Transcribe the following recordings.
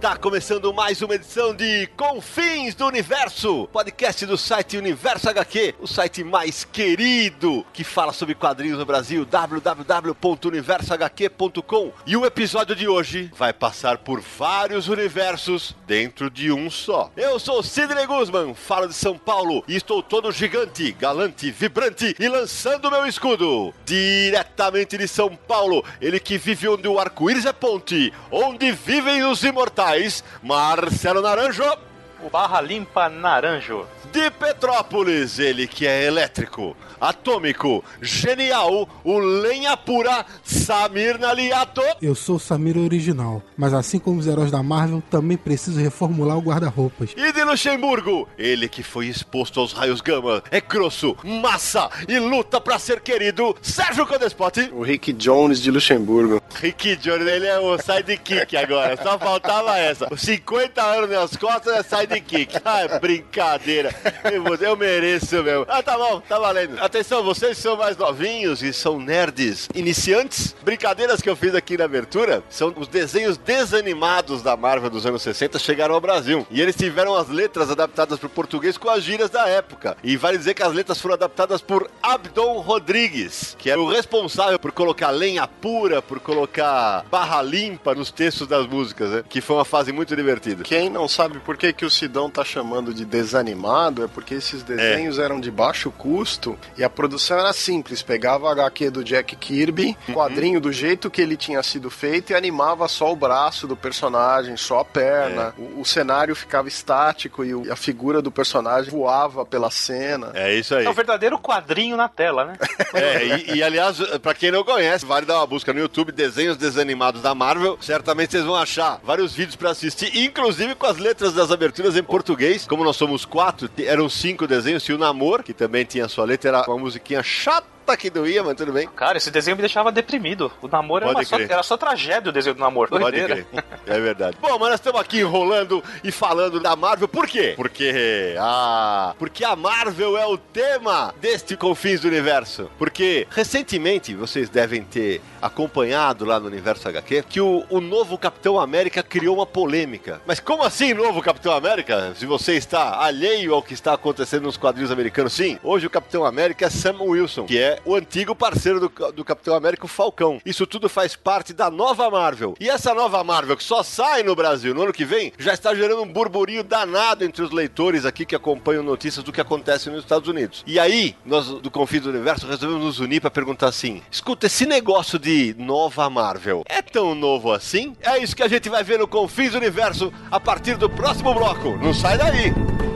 God. Começando mais uma edição de Confins do Universo, podcast do site Universo HQ, o site mais querido que fala sobre quadrinhos no Brasil, www.universohq.com. E o episódio de hoje vai passar por vários universos dentro de um só. Eu sou Sidney Guzman, falo de São Paulo e estou todo gigante, galante, vibrante e lançando meu escudo diretamente de São Paulo. Ele que vive onde o arco-íris é ponte, onde vivem os imortais, Marcelo Naranjo. O Barra Limpa Naranjo. De Petrópolis, ele que é elétrico, atômico, genial, o lenha pura, Samir Naliato. Eu sou o Samir original, mas assim como os heróis da Marvel, também preciso reformular o guarda-roupas. E de Luxemburgo, ele que foi exposto aos raios gama, é grosso, massa e luta pra ser querido, Sérgio Codespot. O Rick Jones de Luxemburgo. Rick Jones, ele é o sidekick agora, só faltava essa. Os 50 anos nas costas é sidekick. Ah, é brincadeira. Eu, mereço mesmo. Ah, tá bom, tá valendo. Atenção, vocês são mais novinhos e são nerds iniciantes. Brincadeiras que eu fiz aqui na abertura são os desenhos desanimados da Marvel dos anos 60 chegaram ao Brasil. E eles tiveram as letras adaptadas para o português com as gírias da época. E vale dizer que as letras foram adaptadas por Abdon Rodrigues, que era o responsável por colocar lenha pura, por colocar barra limpa nos textos das músicas, né? Que foi uma fase muito divertida. Quem não sabe por que, que o Sidão tá chamando de desanimado é porque esses desenhos eram de baixo custo e a produção era simples. Pegava a HQ do Jack Kirby, quadrinho do jeito que ele tinha sido feito e animava só o braço do personagem, só a perna. O, o cenário ficava estático e o- a figura do personagem voava pela cena. É isso aí. É um verdadeiro quadrinho na tela, né? É, e, e, aliás, pra quem não conhece, vale dar uma busca no YouTube, desenhos desanimados da Marvel. Certamente vocês vão achar vários vídeos pra assistir, inclusive com as letras das aberturas em português. Como nós somos quatro, eram cinco desenhos. E o Namor, que também tinha sua letra, era uma musiquinha chata que doía, mas tudo bem. Cara, esse desenho me deixava deprimido. O namoro era, só, era só tragédia o desenho do namoro. Pode Doideira. crer. É verdade. Bom, mas nós estamos aqui enrolando e falando da Marvel. Por quê? Porque. Ah. Porque a Marvel é o tema deste Confins do Universo. Porque recentemente vocês devem ter acompanhado lá no Universo HQ que o, o novo Capitão América criou uma polêmica. Mas como assim, novo Capitão América? Se você está alheio ao que está acontecendo nos quadrinhos americanos, sim. Hoje o Capitão América é Sam Wilson, que é o antigo parceiro do, do Capitão América, o Falcão. Isso tudo faz parte da nova Marvel. E essa nova Marvel, que só sai no Brasil no ano que vem, já está gerando um burburinho danado entre os leitores aqui que acompanham notícias do que acontece nos Estados Unidos. E aí, nós do Confins do Universo resolvemos nos unir para perguntar assim: escuta, esse negócio de nova Marvel é tão novo assim? É isso que a gente vai ver no Confins do Universo a partir do próximo bloco. Não sai daí!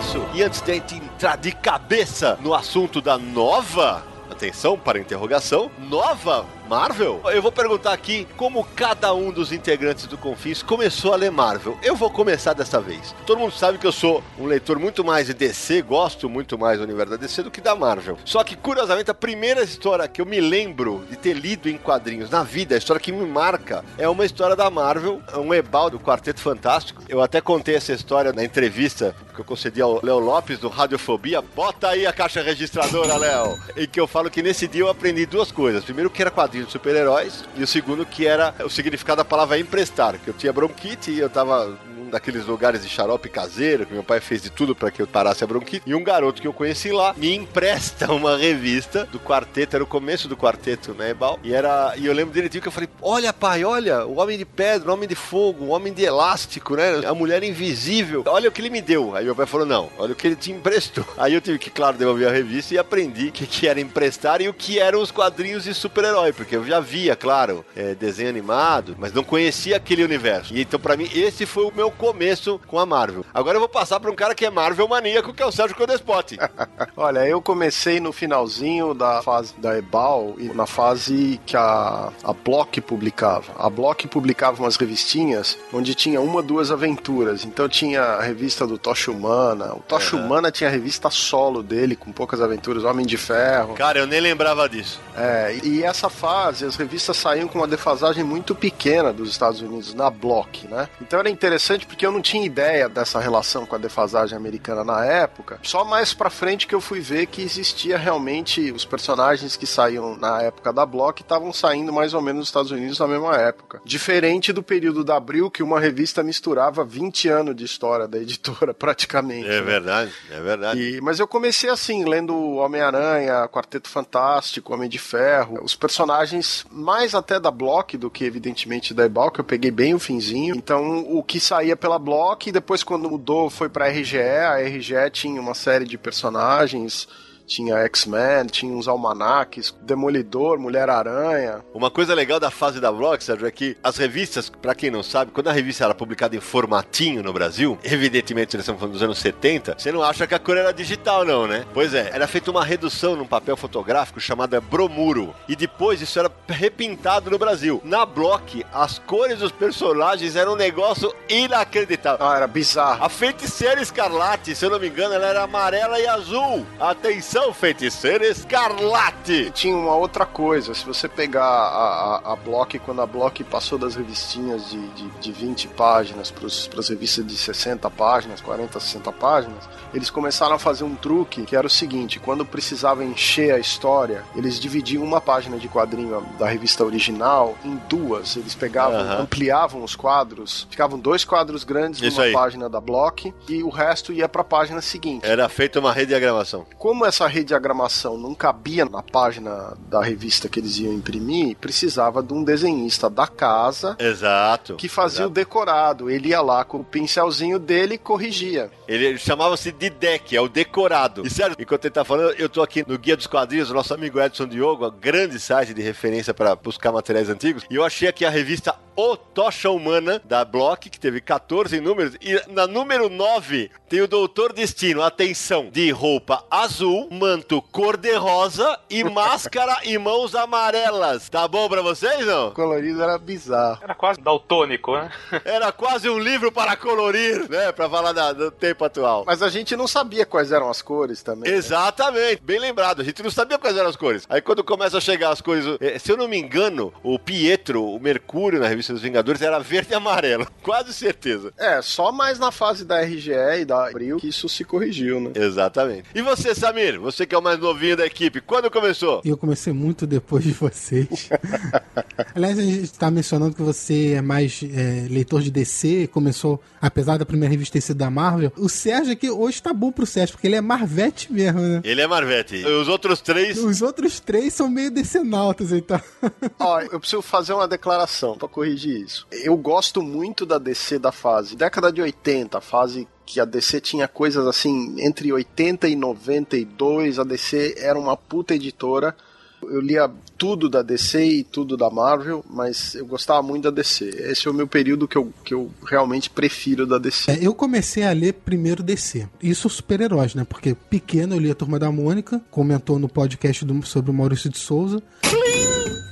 Universo. E antes de entrar de cabeça no assunto da nova, atenção para interrogação, nova Marvel? Eu vou perguntar aqui como cada um dos integrantes do Confins começou a ler Marvel. Eu vou começar dessa vez. Todo mundo sabe que eu sou um leitor muito mais de DC, gosto muito mais do universo da DC do que da Marvel. Só que, curiosamente, a primeira história que eu me lembro de ter lido em quadrinhos na vida, a história que me marca, é uma história da Marvel, um ebal do Quarteto Fantástico. Eu até contei essa história na entrevista que eu concedi ao Léo Lopes do Radiofobia. Bota aí a caixa registradora, Léo. Em que eu falo que nesse dia eu aprendi duas coisas. Primeiro, que era quadrinho de super-heróis, e o segundo, que era o significado da palavra emprestar. Que eu tinha bronquite e eu tava num daqueles lugares de xarope caseiro, que meu pai fez de tudo para que eu parasse a bronquite. E um garoto que eu conheci lá me empresta uma revista do quarteto, era o começo do quarteto, né, Ebal? E, era, e eu lembro direitinho que eu falei: Olha, pai, olha, o homem de pedra, o homem de fogo, o homem de elástico, né? A mulher invisível. Olha o que ele me deu. Aí meu pai falou: Não, olha o que ele te emprestou. Aí eu tive que, claro, devolver a revista e aprendi o que, que era emprestar e o que eram os quadrinhos de super-herói. Eu já via, claro, é, desenho animado, mas não conhecia aquele universo. E então, pra mim, esse foi o meu começo com a Marvel. Agora eu vou passar pra um cara que é Marvel maníaco, que é o Sérgio Codespot. Olha, eu comecei no finalzinho da fase da Ebal e na fase que a, a Block publicava. A Block publicava umas revistinhas onde tinha uma, duas aventuras. Então tinha a revista do Tocha Humana. O Tocha Uhum. Humana tinha a revista solo dele, com poucas aventuras, Homem de Ferro. Cara, eu nem lembrava disso. É, e essa fase, as revistas saíam com uma defasagem muito pequena dos Estados Unidos, na Block, né? Então era interessante porque eu não tinha ideia dessa relação com a defasagem americana na época. Só mais pra frente que eu fui ver que existia realmente os personagens que saíam na época da Block estavam saindo mais ou menos nos Estados Unidos na mesma época. Diferente do período da Abril, que uma revista misturava 20 anos de história da editora, praticamente. É né? verdade, é verdade. E- mas eu comecei assim, lendo Homem-Aranha, Quarteto Fantástico, Homem de Ferro, os personagens mais até da Block do que evidentemente da Ebal, que eu peguei bem o finzinho. Então, o que saía pela Block, e depois quando mudou foi pra RGE, a RGE tinha uma série de personagens, tinha X-Men, tinha uns almanaques, Demolidor, Mulher-Aranha. Uma coisa legal da fase da Block, Sérgio, é que as revistas, pra quem não sabe, quando a revista era publicada em formatinho no Brasil, evidentemente nós estamos falando dos anos 70, você não acha que a cor era digital, não, né? Pois é, era feita uma redução num papel fotográfico chamada bromuro. E depois isso era repintado no Brasil. Na Block, as cores dos personagens eram um negócio inacreditável. Ah, era bizarro. A feiticeira escarlate, se eu não me engano, ela era amarela e azul. Atenção, feiticeira escarlate! Tinha uma outra coisa, se você pegar a, a, a Block, quando a Block passou das revistinhas de, de, de 20 páginas para as revistas de 60 páginas, 40, 60 páginas, eles começaram a fazer um truque que era o seguinte: quando precisava encher a história, eles dividiam uma página de quadrinho da revista original em duas. Eles pegavam, Aham. ampliavam os quadros, ficavam dois quadros grandes Isso numa aí. página da Block e o resto ia para a página seguinte. Era feita uma rediagramação. Como essa rediagramação não cabia na página da revista que eles iam imprimir, precisava de um desenhista da casa Exato. que fazia Exato. o decorado. Ele ia lá com o pincelzinho dele e corrigia. Ele, chamava-se de deck, é o decorado. E sério, enquanto ele tá falando, eu tô aqui no Guia dos Quadrinhos, o nosso amigo Edson Diogo, um grande site de referência para buscar materiais antigos, e eu achei aqui a revista O Tocha Humana, da Block, que teve 14 números, e na número 9 tem o Doutor Destino, atenção, de roupa azul, manto cor-de-rosa e máscara e mãos amarelas. Tá bom pra vocês, não? O colorido era bizarro. Era quase daltônico, né? Era quase um livro para colorir, né? Pra falar da- do tempo atual. Mas a gente não sabia quais eram as cores também. né? Exatamente, bem lembrado. A gente não sabia quais eram as cores. Aí quando começa a chegar as cores, eh, se eu não me engano, o Pietro, o Mercúrio na revista dos Vingadores era verde e amarelo. Quase certeza. É, só mais na fase da RGE e da Abril que isso se corrigiu, né? Exatamente. E você, Samir? Você que é o mais novinho da equipe, quando começou? Eu comecei muito depois de vocês. Aliás, a gente tá mencionando que você é mais é, leitor de DC, começou, apesar da primeira revista ter sido da Marvel. O Sérgio aqui hoje tá bom pro Sérgio, porque ele é Marvete mesmo, né? Ele é Marvete. E Os outros três. Os outros três são meio decenautas, então. Ó, eu preciso fazer uma declaração pra corrigir isso. Eu gosto muito da DC da fase década de 80, a fase que a DC tinha coisas assim, entre 80 e 92, a DC era uma puta editora. Eu lia tudo da DC e tudo da Marvel, mas eu gostava muito da DC. Esse é o meu período que eu, que eu realmente prefiro da DC. É, eu comecei a ler primeiro DC. Isso super-heróis, né? Porque pequeno eu li a Turma da Mônica, comentou no podcast do- sobre o Maurício de Souza.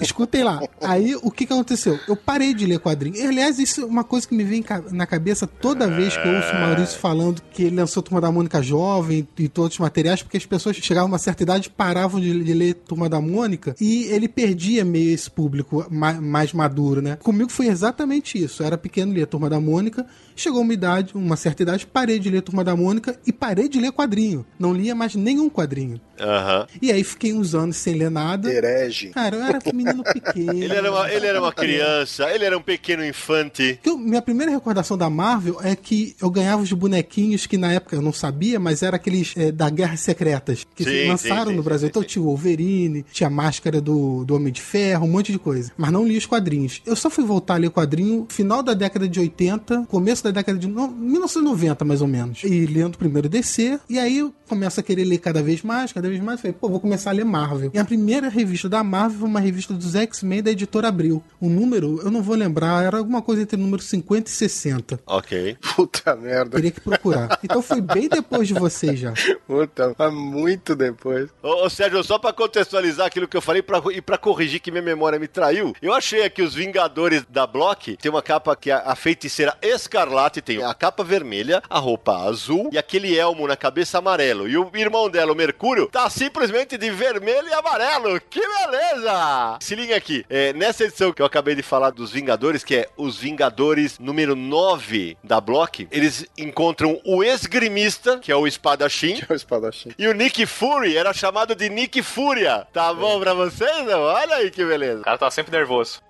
Escutem lá. Aí o que, que aconteceu? Eu parei de ler quadrinho. Aliás, isso é uma coisa que me vem na cabeça toda vez que eu ouço o Maurício falando que ele lançou Turma da Mônica jovem e todos os materiais, porque as pessoas chegavam a uma certa idade paravam de, de ler Turma da Mônica e ele perdia meio esse público ma- mais maduro, né? Comigo foi exatamente isso. Eu era pequeno, lia Turma da Mônica, chegou uma idade, uma certa idade, parei de ler Turma da Mônica e parei de ler quadrinho. Não lia mais nenhum quadrinho. Aham. E aí fiquei uns anos sem ler nada. Herege. Cara, eu era menino pequeno. Ele era, uma, ele era uma criança, ele era um pequeno infante. Eu- minha primeira recordação da Marvel é que eu ganhava os bonequinhos que na época eu não sabia, mas era aqueles é, da Guerras Secretas que Sim, se lançaram sim, sim, no Brasil. sim, então tinha o Wolverine, tinha a máscara do, do Homem de Ferro, um monte de coisa. Mas não li os quadrinhos. Eu só fui voltar a ler quadrinho final da década de 80, começo da década de no- 1990, mais ou menos. E lendo primeiro DC, e aí eu começo a querer ler cada vez mais, cada cada vez mais. Falei, pô, vou começar a ler Marvel. E a primeira revista da Marvel foi uma revista dos X-Men da editora Abril. O número, eu não vou lembrar, era alguma coisa entre o número 50 e 60. Ok. Puta merda. Teria que procurar. Então foi bem depois de você já. Puta, muito depois. Ô, ô, Sérgio, só pra contextualizar aquilo que eu falei pra, e pra corrigir que minha memória me traiu, eu achei aqui os Vingadores da Block, tem uma capa que é a feiticeira escarlate, tem a capa vermelha, a roupa azul e aquele elmo na cabeça amarelo. E o irmão dela, o Mercúrio, tá simplesmente de vermelho e amarelo. Que beleza! Se liga aqui, é, nessa edição que eu acabei de falar dos Vingadores, que é os Vingadores número 9 da Block, eles encontram o esgrimista, que é o espadachim, Que é o espadachim. e o Nick Fury era chamado de Nick Fúria. Tá bom pra vocês? Não? Olha aí que beleza. O cara tava sempre nervoso.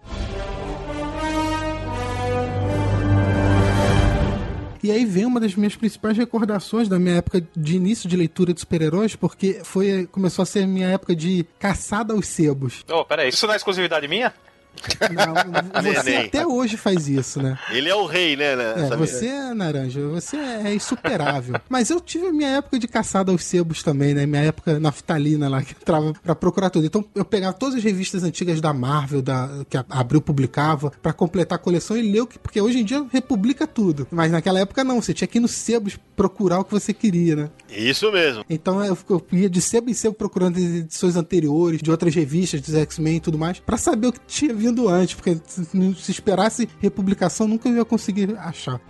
E aí vem uma das minhas principais recordações da minha época de início de leitura de super-heróis, porque foi começou a ser minha época de caçada aos sebos. Ô, peraí, isso não é exclusividade minha? Não, você Neném. até hoje faz isso, né? Ele é o rei, né? né, É, você é naranja, você é insuperável. Mas eu tive a minha época de caçada aos sebos também, né? Minha época naftalina lá, que entrava pra procurar tudo. Então eu pegava todas as revistas antigas da Marvel, da, que a Abril publicava, pra completar a coleção e ler o que. Porque hoje em dia republica tudo. Mas naquela época não, você tinha que ir nos sebos procurar o que você queria, né? Isso mesmo. Então eu, eu ia de sebo em sebo procurando edições anteriores, de outras revistas, dos X-Men e tudo mais, pra saber o que tinha vindo antes, porque se, se esperasse republicação nunca ia conseguir achar.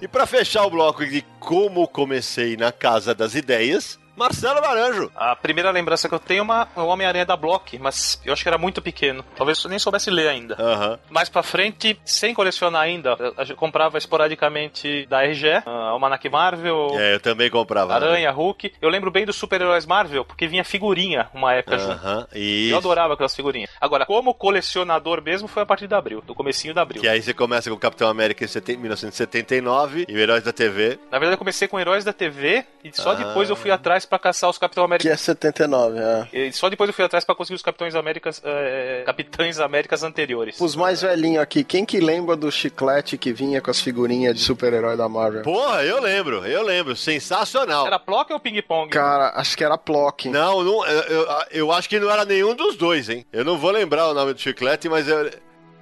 E pra fechar o bloco de como comecei na Casa das Ideias, Marcelo Naranjo. A primeira lembrança que eu tenho é uma, é o Homem-Aranha da Block, mas eu acho que era muito pequeno. Talvez eu nem soubesse ler ainda. Aham. Mais pra frente, sem colecionar ainda, eu- comprava esporadicamente da RG, ah, Almanac Marvel, É, eu também comprava. Aranha, Hulk. Eu lembro bem dos super-heróis Marvel, porque vinha figurinha uma época junto. Aham. Eu Isso. adorava aquelas figurinhas. Agora, como colecionador mesmo, foi a partir de abril, do comecinho de abril. Que aí você começa com o Capitão América em seten- 1979 e o Heróis da TV. Na verdade, eu comecei com Heróis da TV e só Ah. depois eu fui atrás pra caçar os Capitão América. Que é 79, é. E só depois eu fui atrás pra conseguir os Capitães Américas, eh, Capitães Américas anteriores. Os mais velhinhos aqui, quem que lembra do chiclete que vinha com as figurinhas de super-herói da Marvel? Porra, eu lembro, eu lembro. Sensacional. Era Plock ou Ping Pong? Cara, acho que era Plock. Não, não eu, eu, eu acho que não era nenhum dos dois, hein? Eu não vou lembrar o nome do chiclete, mas eu,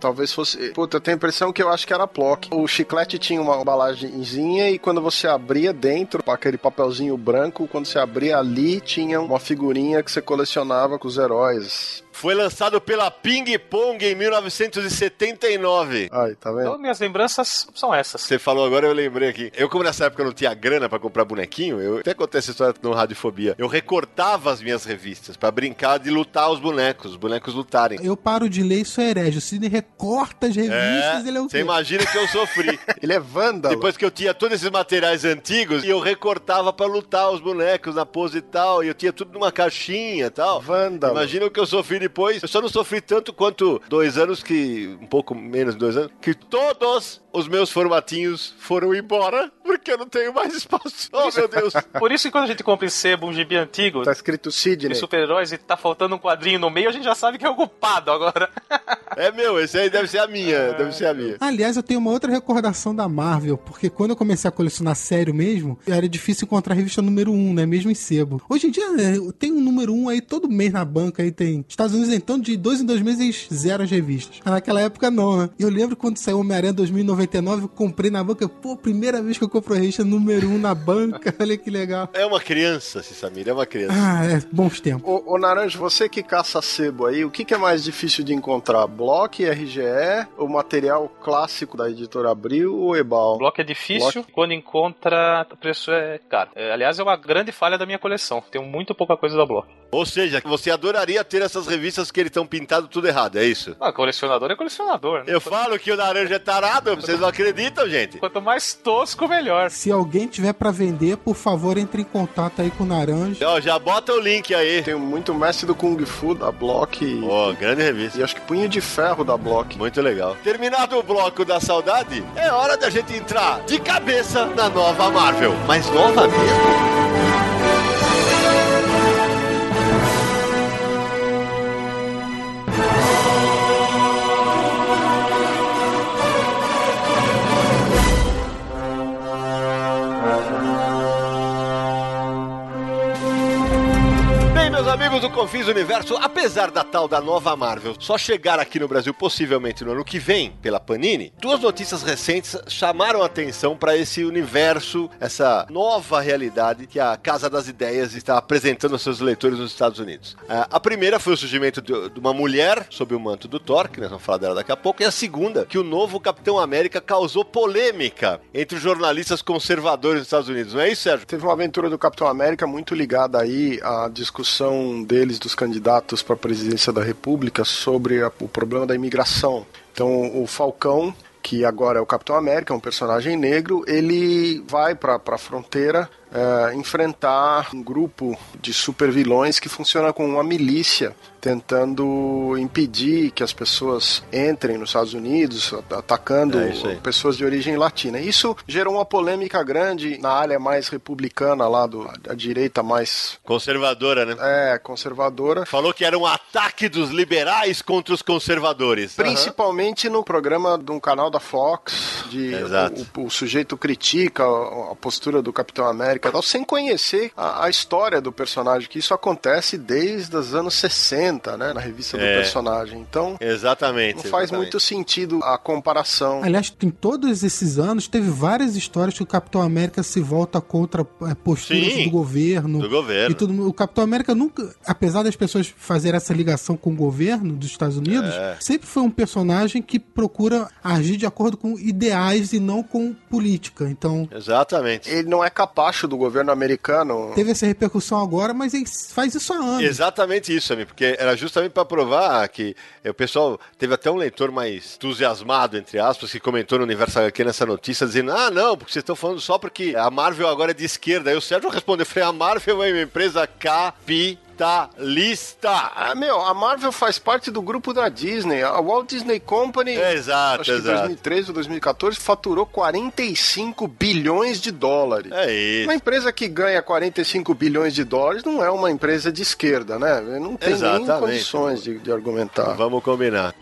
Talvez fosse. Puta, eu tenho a impressão que eu acho que era Plock. O chiclete tinha uma embalagenzinha e quando você abria dentro, aquele papelzinho branco, quando você abria ali, tinha uma figurinha que você colecionava com os heróis. Foi lançado pela Ping Pong em 1979. Aí, tá vendo? Então, minhas lembranças são essas. Você falou agora, eu lembrei aqui. Eu, como nessa época eu não tinha grana pra comprar bonequinho, eu até contei essa história no Radiofobia. Eu recortava as minhas revistas pra brincar de lutar os bonecos, os bonecos lutarem. Eu paro de ler, isso é herege. O Sidney recorta as revistas, ele é o você imagina que eu sofri. Ele é vândalo. Depois que eu tinha todos esses materiais antigos, e eu recortava pra lutar os bonecos na pose e tal, e eu tinha tudo numa caixinha e tal. Vândalo. Imagina o que eu sofri depois. Eu só não sofri tanto quanto dois anos que. Um pouco menos de dois anos. Que todos os meus formatinhos foram embora. Porque eu não tenho mais espaço. Oh, meu Deus. Por isso que quando a gente compra em sebo um gibi antigo Tá escrito de Sidney. super-heróis e tá faltando um quadrinho no meio, a gente já sabe que é o culpado agora. É meu, esse aí deve ser a minha. Deve ser a minha. Aliás, eu tenho uma outra recordação da Marvel, porque quando eu comecei a colecionar sério mesmo, era difícil encontrar a revista número 1, né? Mesmo em sebo. Hoje em dia, é, tem um número 1 aí todo mês na banca, aí tem. Estados Unidos, então, de dois em dois meses, zero as revistas. Mas naquela época, não, né? Eu lembro quando saiu Homem-Aranha 2099, eu comprei na banca, pô, primeira vez que eu compro a revista número 1 na banca, olha que legal. É uma criança, Samir, é uma criança. Ah, é, bons tempos. Ô, ô Naranjo, você que caça sebo aí, o que, que é mais difícil de encontrar? Block, RGE, o material clássico da editora Abril ou O Ebal? bloco é difícil, quando encontra, o preço é caro. É, aliás, é uma grande falha da minha coleção. Tenho muito pouca coisa da bloco. Ou seja, você adoraria ter essas revistas que eles estão pintadas tudo errado, é isso? Ah, colecionador é colecionador, né? Eu falo que o laranja é tarado, vocês não acreditam, gente? Quanto mais tosco, melhor. Se alguém tiver pra vender, por favor, entre em contato aí com o Naranja. Ó, já bota o link aí. Tenho muito mestre do Kung Fu da Block e, Ó, grande revista. e acho que punho de ferro da Block. Muito legal. Terminado o bloco da saudade, é hora da gente entrar de cabeça na nova Marvel. Mas nova mesmo? Amigos do Confis Universo, apesar da tal da nova Marvel só chegar aqui no Brasil possivelmente no ano que vem pela Panini, duas notícias recentes chamaram a atenção para esse universo, essa nova realidade que a Casa das Ideias está apresentando aos seus leitores nos Estados Unidos. A primeira foi o surgimento de uma mulher sob o manto do Thor, que nós vamos falar dela daqui a pouco, e a segunda, que o novo Capitão América causou polêmica entre os jornalistas conservadores dos Estados Unidos, não é isso, Sérgio? Teve uma aventura do Capitão América muito ligada aí à discussão deles, dos candidatos para a presidência da República, sobre a, o problema da imigração. Então, o Falcão que agora é o Capitão América, um personagem negro, ele vai para a fronteira é, enfrentar um grupo de supervilões que funciona como uma milícia tentando impedir que as pessoas entrem nos Estados Unidos, atacando é pessoas de origem latina. Isso gerou uma polêmica grande na área mais republicana lá do a direita mais conservadora, né? É, conservadora. Falou que era um ataque dos liberais contra os conservadores. Principalmente uhum. no programa de um canal da Fox, de o, o, o, sujeito critica a, a postura do Capitão América, tal, sem conhecer a, a história do personagem, que isso acontece desde os anos 60 né? Na revista do é. personagem. Então. Exatamente. Não faz exatamente. muito sentido a comparação. Aliás, em todos esses anos, teve várias histórias que o Capitão América se volta contra é, posturas Sim, do governo. Do governo. E tudo. O Capitão América nunca, apesar das pessoas fazerem essa ligação com o governo dos Estados Unidos, é. sempre foi um personagem que procura agir de acordo com ideais e não com política. Então. Exatamente. Ele não é capacho do governo americano. Teve essa repercussão agora, mas ele faz isso há anos. Exatamente isso, amigo. Porque era justamente para provar que é, o pessoal teve até um leitor mais entusiasmado, entre aspas, que comentou no Universo HQ nessa notícia, dizendo: ah, não, porque vocês estão falando só porque a Marvel agora é de esquerda. Aí o Sérgio respondeu: falei, a Marvel é uma empresa capitalista. Ah, meu, a Marvel faz parte do grupo da Disney. A Walt Disney Company, é, exato, acho exato. que 2013 ou 2014, faturou 45 bilhões de dólares. É isso. Uma empresa que ganha 45 bilhões de dólares não é uma empresa de esquerda, né? Não tem Exatamente. nem condições de, de argumentar. Vamos combinar.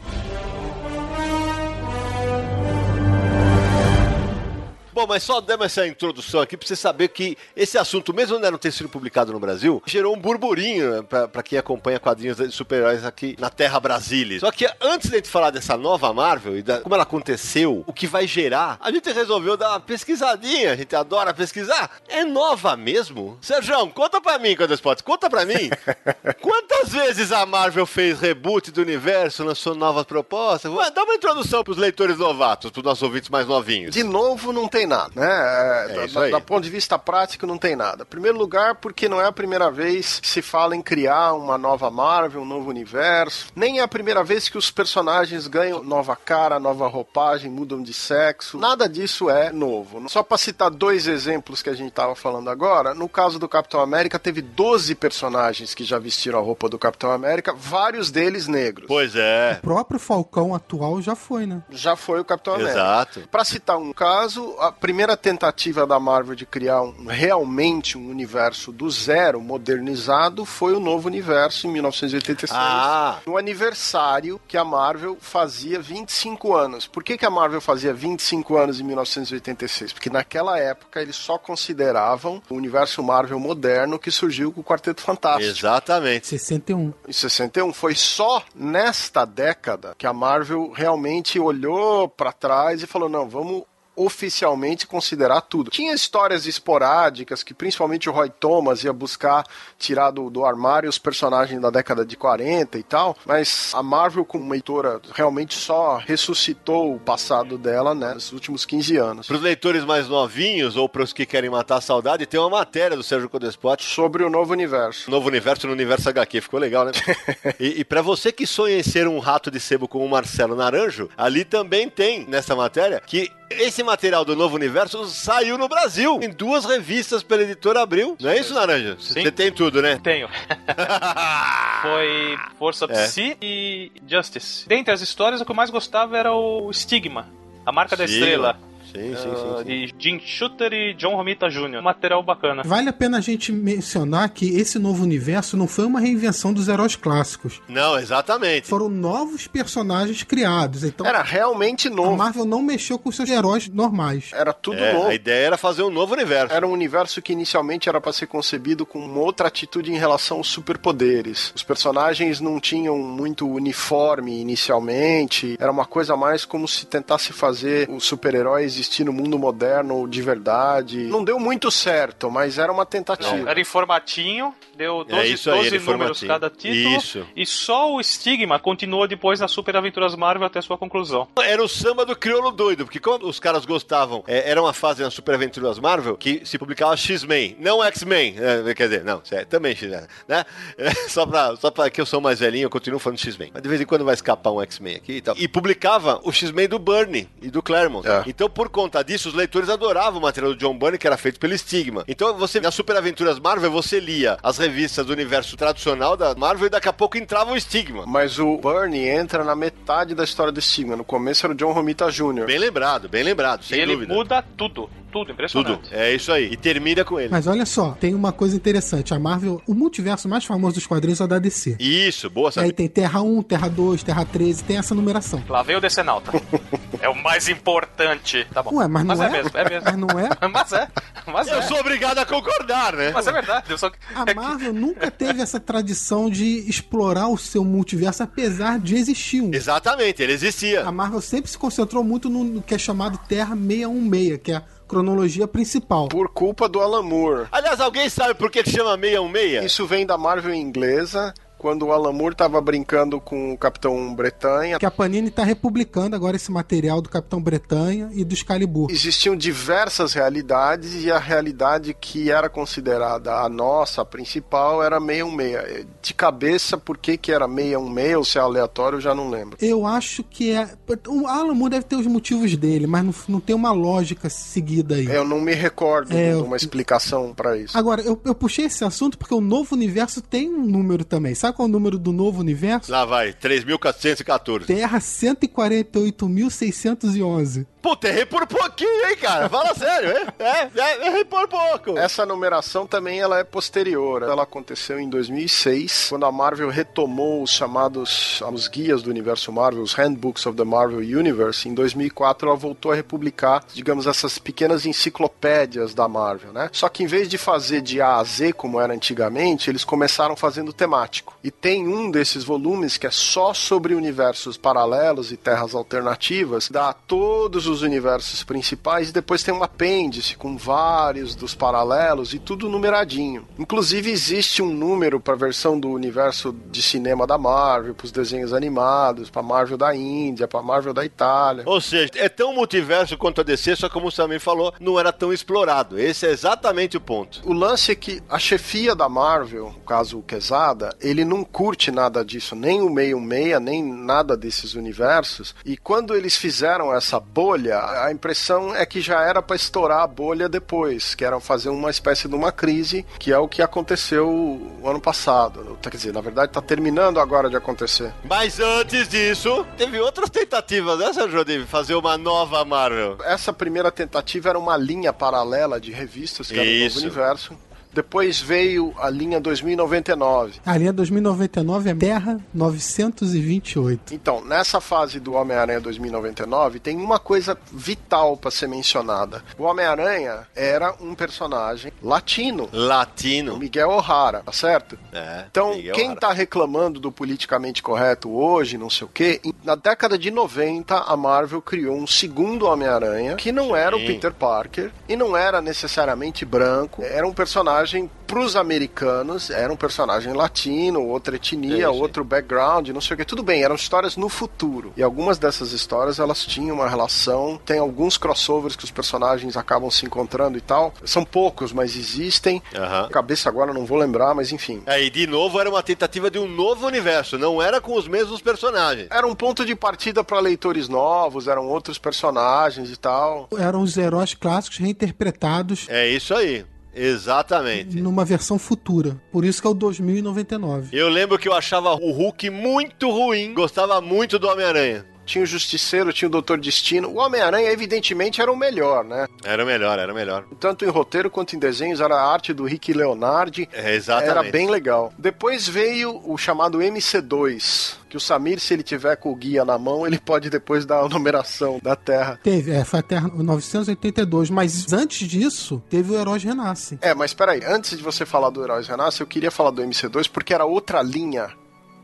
Bom, mas só demos essa introdução aqui pra você saber que esse assunto, mesmo não ter sido publicado no Brasil, gerou um burburinho né, pra, pra quem acompanha quadrinhos de super-heróis aqui na Terra Brasília. Só que antes de a gente falar dessa nova Marvel e da, como ela aconteceu, o que vai gerar, a gente resolveu dar uma pesquisadinha. A gente adora pesquisar. É nova mesmo? Sérgio, conta pra mim, quando pode. Conta pra mim. Quantas vezes a Marvel fez reboot do universo, lançou novas propostas? Dá uma introdução pros leitores novatos, pros nossos ouvintes mais novinhos. De novo, não tem nada, né? É, é da, da, ponto de vista prático, não tem nada. Primeiro lugar, porque não é a primeira vez que se fala em criar uma nova Marvel, um novo universo. Nem é a primeira vez que os personagens ganham nova cara, nova roupagem, mudam de sexo. Nada disso é novo. Só para citar dois exemplos que a gente tava falando agora, no caso do Capitão América, teve 12 personagens que já vestiram a roupa do Capitão América, vários deles negros. Pois é. O próprio Falcão atual já foi, né? Já foi o Capitão América. Exato. Para citar um caso, a primeira tentativa da Marvel de criar um, realmente um universo do zero, modernizado, foi o novo universo em 1986. Ah. No aniversário que a Marvel fazia 25 anos. Por que, que a Marvel fazia 25 anos em 1986? Porque naquela época eles só consideravam o universo Marvel moderno que surgiu com o Quarteto Fantástico. Exatamente. 61. Em 61 foi só nesta década que a Marvel realmente olhou para trás e falou: não, vamos oficialmente considerar tudo. Tinha histórias esporádicas que principalmente o Roy Thomas ia buscar tirar do, do armário os personagens da década de 40 e tal, mas a Marvel como editora realmente só ressuscitou o passado dela né, nos últimos 15 anos. Para os leitores mais novinhos ou para os que querem matar a saudade, tem uma matéria do Sérgio Codespot sobre o novo universo. Novo universo no universo HQ, ficou legal, né? e, e para você que sonha em ser um rato de sebo como o Marcelo Naranjo, ali também tem nessa matéria que esse material do Novo Universo saiu no Brasil, em duas revistas pela editora Abril. Não é isso, Naranja? Sim. Você tem tudo, né? Tenho. Foi Força é. Sea e Justice. Dentre as histórias, o que eu mais gostava era o Stigma, a marca da estrela. Sim, sim, uh, sim, sim. De Jim Shooter e John Romita Jr. Material bacana. Vale a pena a gente mencionar que esse novo universo não foi uma reinvenção dos heróis clássicos. Não, exatamente. Foram novos personagens criados. Então, Era realmente a novo. Marvel não mexeu com seus heróis normais. Era tudo É, novo. a ideia era fazer um novo universo. Era um universo que inicialmente era para ser concebido com uma outra atitude em relação aos superpoderes. Os personagens não tinham muito uniforme inicialmente, era uma coisa mais como se tentasse fazer o super-herói existir no mundo moderno de verdade. Não deu muito certo, mas era uma tentativa. Era em formatinho, deu 12, É isso aí, 12 era em números cada título. Isso. E só o Stigma continuou depois nas Super Aventuras Marvel até sua conclusão. Era o samba do crioulo doido, porque como os caras gostavam, é, era uma fase nas Super Aventuras Marvel que se publicava X-Men, não X-Men, é, quer dizer, não, é, também X-Men, né? É, só, pra, só pra que eu sou mais velhinho, eu continuo falando X-Men. Mas de vez em quando vai escapar um X-Men aqui e tal. E publicava o X-Men do Burney e do Claremont. É. Então, por conta disso, os leitores adoravam o material do John Burney, que era feito pelo Stigma. Então, você, nas Super Aventuras Marvel, você lia as revistas do universo tradicional da Marvel e daqui a pouco entrava o Stigma. Mas o Bernie entra na metade da história do Stigma. No começo era o John Romita Jr. Bem lembrado, bem lembrado, sem e ele dúvida. muda tudo. Tudo, Tudo. impressionante. É isso aí. E termina com ele. Mas olha só, tem uma coisa interessante. A Marvel, o multiverso mais famoso dos quadrinhos é o da DC. Isso, boa Aí sabe? tem Terra 1, Terra 2, Terra 13, tem essa numeração. Lá veio o Decenalta. é o mais importante. Tá bom. Ué, mas não é? é? mesmo, é mesmo. Mas não é? mas é. Mas Eu é. sou obrigado a concordar, né? Mas é verdade. Eu só... A Marvel nunca teve essa tradição de explorar o seu multiverso, apesar de existir um. Exatamente, ele existia. A Marvel sempre se concentrou muito no, que é chamado Terra 616, que é a cronologia principal. Por culpa do Alan Moore. Aliás, alguém sabe por que que chama 616? Isso vem da Marvel inglesa, quando o Alan Moore tava brincando com o Capitão Bretanha. Que a Panini tá republicando agora esse material do Capitão Bretanha e do Excalibur. Existiam diversas realidades e a realidade que era considerada a nossa, a principal, era 616. De cabeça, por que que era 616 ou se é aleatório, eu já não lembro. Eu acho que é. O Alan Moore deve ter os motivos dele, mas não, não tem uma lógica seguida aí. Eu não me recordo É, de eu- uma explicação pra isso. Agora, eu, eu puxei esse assunto porque o novo universo tem um número também. Sabe qual é o número do novo universo? Lá vai, 3.414. Terra 148.611. Puta, errei por pouquinho, hein, cara? Fala sério, hein? É, é, errei por pouco. Essa numeração também ela é posterior. Ela aconteceu em 2006, quando a Marvel retomou os chamados os guias do universo Marvel, os Handbooks of the Marvel Universe. Em 2004 ela voltou a republicar, digamos, essas pequenas enciclopédias da Marvel, né? Só que em vez de fazer de A a Z como era antigamente, eles começaram fazendo temático. E tem um desses volumes que é só sobre universos paralelos e terras alternativas, dá todos os universos principais e depois tem um apêndice com vários dos paralelos e tudo numeradinho. Inclusive existe um número para a versão do universo de cinema da Marvel, para os desenhos animados, para Marvel da Índia, para Marvel da Itália. Ou seja, é tão multiverso quanto a DC, só como o também falou, não era tão explorado. Esse é exatamente o ponto. O lance é que a chefia da Marvel, no caso o Quesada, ele não curte nada disso, nem o 616, nem nada desses universos. E quando eles fizeram essa bolha, a impressão é que já era para estourar a bolha depois, que era fazer uma espécie de uma crise, que é o que aconteceu o ano passado. Quer dizer, na verdade está terminando agora de acontecer. Mas antes disso, teve outras tentativas, né, Sérgio, de fazer uma nova Marvel. Essa primeira tentativa era uma linha paralela de revistas, que era o universo. Depois veio a linha 2099. A linha 2099 é Terra 928. Então, nessa fase do Homem-Aranha 2099, tem uma coisa vital para ser mencionada. O Homem-Aranha era um personagem latino. Latino. Miguel O'Hara, tá certo? É, Então, Miguel quem O'Hara. tá reclamando do politicamente correto hoje, não sei o quê, na década de 90, a Marvel criou um segundo Homem-Aranha, que não era o Sim. Peter Parker, e não era necessariamente branco, era um personagem pros americanos, era um personagem latino, outra etnia, Sim, sim. outro background, não sei o que. Tudo bem, eram histórias no futuro. E algumas dessas histórias, elas tinham uma relação, tem alguns crossovers que os personagens acabam se encontrando e tal. São poucos, mas existem. Aham. Cabeça agora não vou lembrar, mas enfim. Aí, de novo, era uma tentativa de um novo universo, não era com os mesmos personagens. Era um ponto de partida para leitores novos, eram outros personagens e tal. Eram os heróis clássicos reinterpretados É isso aí. Exatamente. numa versão futura. Por isso que é o 2099. Eu lembro que eu achava o Hulk muito ruim, gostava muito do Homem-Aranha. Tinha o Justiceiro, tinha o Doutor Destino. O Homem-Aranha, evidentemente, era o melhor, né? Era o melhor, era o melhor. Tanto em roteiro quanto em desenhos, era a arte do Rick Leonardi. É, exatamente. Era bem legal. Depois veio o chamado MC2, que o Samir, se ele tiver com o guia na mão, ele pode depois dar a numeração da Terra. Teve, é, foi a Terra 982, mas antes disso, teve o Heróis Renasce. É, mas peraí, antes de você falar do Heróis Renasce, eu queria falar do MC2 porque era outra linha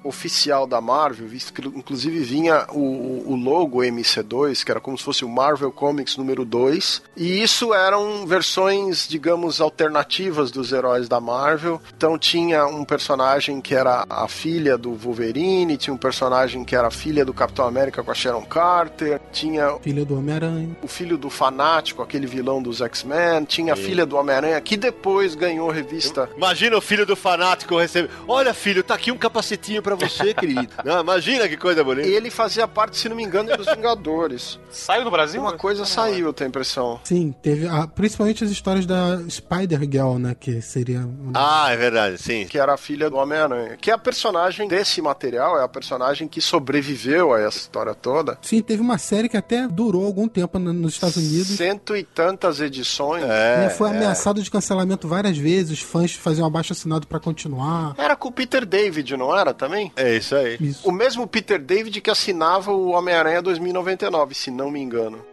oficial da Marvel, visto que inclusive vinha o, o logo MC2, que era como se fosse o Marvel Comics número 2, e isso eram versões, digamos, alternativas dos heróis da Marvel. Então tinha um personagem que era a filha do Wolverine, tinha um personagem que era a filha do Capitão América com a Sharon Carter, tinha filha do Homem-Aranha, o filho do Fanático, aquele vilão dos X-Men, tinha a filha do Homem-Aranha que depois ganhou revista. Imagina o filho do Fanático receber, olha filho, tá aqui um capacetinho para você, querido. Não, imagina que coisa bonita. Ele fazia parte, se não me engano, dos Vingadores. Saiu no Brasil? Uma coisa saiu, eu tenho a impressão. Sim, teve a, principalmente as histórias da Spider-Girl, né? Que seria. Ah, é verdade, sim. Que era a filha do Homem-Aranha. Que é a personagem desse material, é a personagem que sobreviveu a essa história toda. Sim, teve uma série que até durou algum tempo nos Estados Unidos. Cento e tantas edições. É, foi ameaçado é. de cancelamento várias vezes, os fãs faziam um abaixo assinado para continuar. Era com o Peter David, não era também? É isso aí. Isso. O mesmo Peter David que assinava o Homem-Aranha 2099, se não me engano.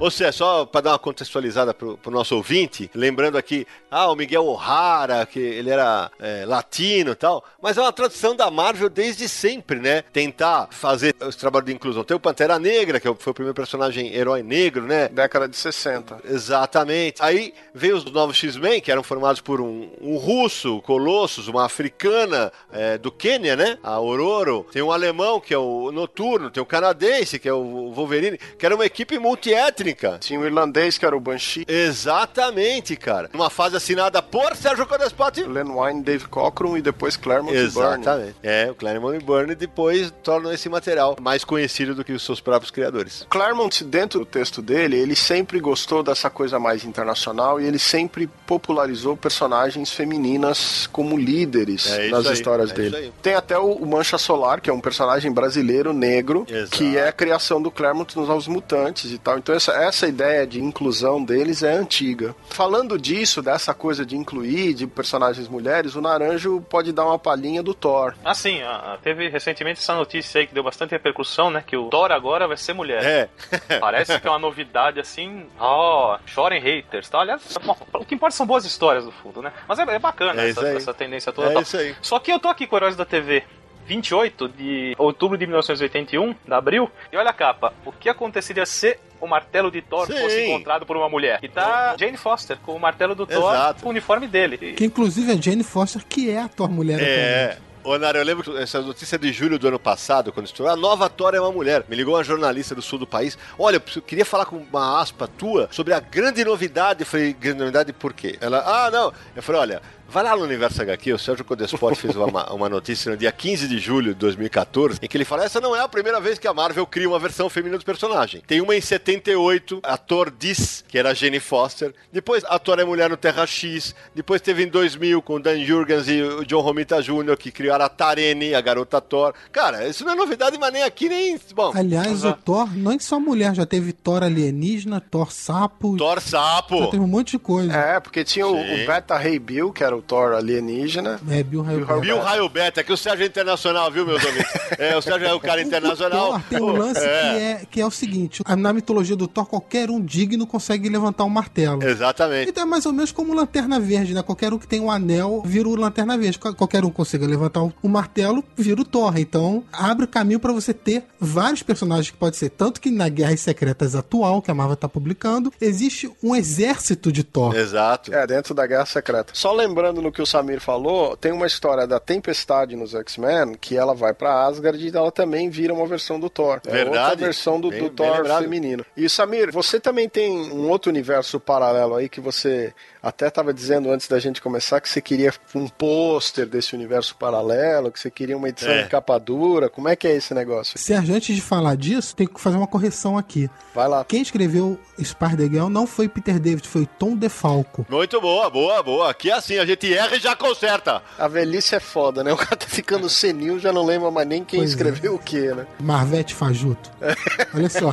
Ou seja, só para dar uma contextualizada pro, pro nosso ouvinte, lembrando aqui, ah, o Miguel O'Hara, que ele era é, latino e tal, mas é uma tradição da Marvel desde sempre, né? Tentar fazer os trabalhos de inclusão. Tem o Pantera Negra, que foi o primeiro personagem herói negro, né? Década de 60. Exatamente. Aí veio os novos X-Men, que eram formados por um, um russo, Colossus, uma africana é, do Quênia, né? A Ororo. Tem um alemão, que é o Noturno. Tem o canadense, que é o Wolverine, que era uma equipe multiétnica técnica. Tinha o irlandês, que era o Banshee. Exatamente, cara. Uma fase assinada por Sérgio Codespot. Len Wein, Dave Cockrum e depois Claremont Exatamente. e Byrne. É, o Claremont e Byrne depois tornam esse material mais conhecido do que os seus próprios criadores. Claremont, dentro do texto dele, ele sempre gostou dessa coisa mais internacional e ele sempre popularizou personagens femininas como líderes É nas aí, histórias é dele. Tem até o, o Mancha Solar, que é um personagem brasileiro negro, Exato. que é a criação do Claremont nos Novos Mutantes e tal. Então essa, essa ideia de inclusão deles é antiga. Falando disso, dessa coisa de incluir, de personagens mulheres, o Naranjo pode dar uma palhinha do Thor. Ah, sim, ah, teve recentemente essa notícia aí que deu bastante repercussão, né? Que o Thor agora vai ser mulher. É. Parece que é uma novidade assim. Ó, chorem haters, tá? Aliás, bom, o que importa são boas histórias do fundo, né? Mas é, é bacana É essa, essa tendência toda. É tal. isso aí. Só que eu tô aqui com Heróis da TV. 28 de outubro de 1981, de abril, e olha a capa. O que aconteceria se o martelo de Thor Sim. fosse encontrado por uma mulher? E tá Jane Foster com o martelo do Thor Exato. com o uniforme dele. Que inclusive é Jane Foster, que é a Thor Mulher. É. Ô, Nara, eu lembro que essa notícia de julho do ano passado, quando estourou, a nova Thor é uma mulher. Me ligou uma jornalista do sul do país. Olha, eu queria falar com uma aspa tua sobre a grande novidade. Eu falei, grande novidade por quê? Ela, ah, não. Eu falei, olha, vai lá no Universo HQ, o Sérgio Codespot fez uma, uma notícia no dia 15 de julho de 2014, em que ele fala, essa não é a primeira vez que a Marvel cria uma versão feminina dos personagens. Tem uma em 78, a Thor Diz, que era a Jenny Foster. Depois, a Thor é mulher no Terra X. Depois teve em 2000 com o Dan Jurgens e o John Romita Jr., que criaram a Tarene, a garota Thor. Cara, isso não é novidade, mas nem aqui, nem... Bom, Aliás, o Thor não é só mulher, já teve Thor alienígena, Thor sapo, Thor já Sapo. teve um monte de coisa. É, porque tinha o, o Beta Ray Bill, que era o Thor alienígena. É, Bill Raio Bill Bill Raio Beta, que o Sérgio é internacional, viu, meus amigos? É, o Sérgio é o cara internacional. Thor tem um lance Que, é, que é o seguinte: na mitologia do Thor, qualquer um digno consegue levantar um martelo. Exatamente. Então é mais ou menos como Lanterna Verde, né? Qualquer um que tem um anel vira o Lanterna Verde. Qual- Qualquer um consiga levantar o o martelo, vira o Thor. Então abre o caminho pra você ter vários personagens que pode ser. Tanto que na Guerras Secretas atual, que a Marvel tá publicando, existe um exército de Thor. Exato. É, dentro da Guerra Secreta. Só lembrando no que o Samir falou, tem uma história da Tempestade nos X-Men, que ela vai pra Asgard e ela também vira uma versão do Thor. É Verdade. outra versão do, Bem- do Thor feminino. E Samir, você também tem um outro universo paralelo aí que você até estava dizendo antes da gente começar que você queria um pôster desse universo paralelo. paralelo, que você queria uma edição É. de capa dura. Como é que é esse negócio? Sérgio, antes de falar disso, tem que fazer uma correção aqui. Vai lá. Quem escreveu Spider-Girl não foi Peter David, foi Tom DeFalco. Muito boa, boa, boa. Aqui é assim, a gente erra e já conserta. A velhice é foda, né? O cara tá ficando senil, já não lembra mais nem quem Pois é. escreveu o que, né? Marvete Fajuto. Olha só.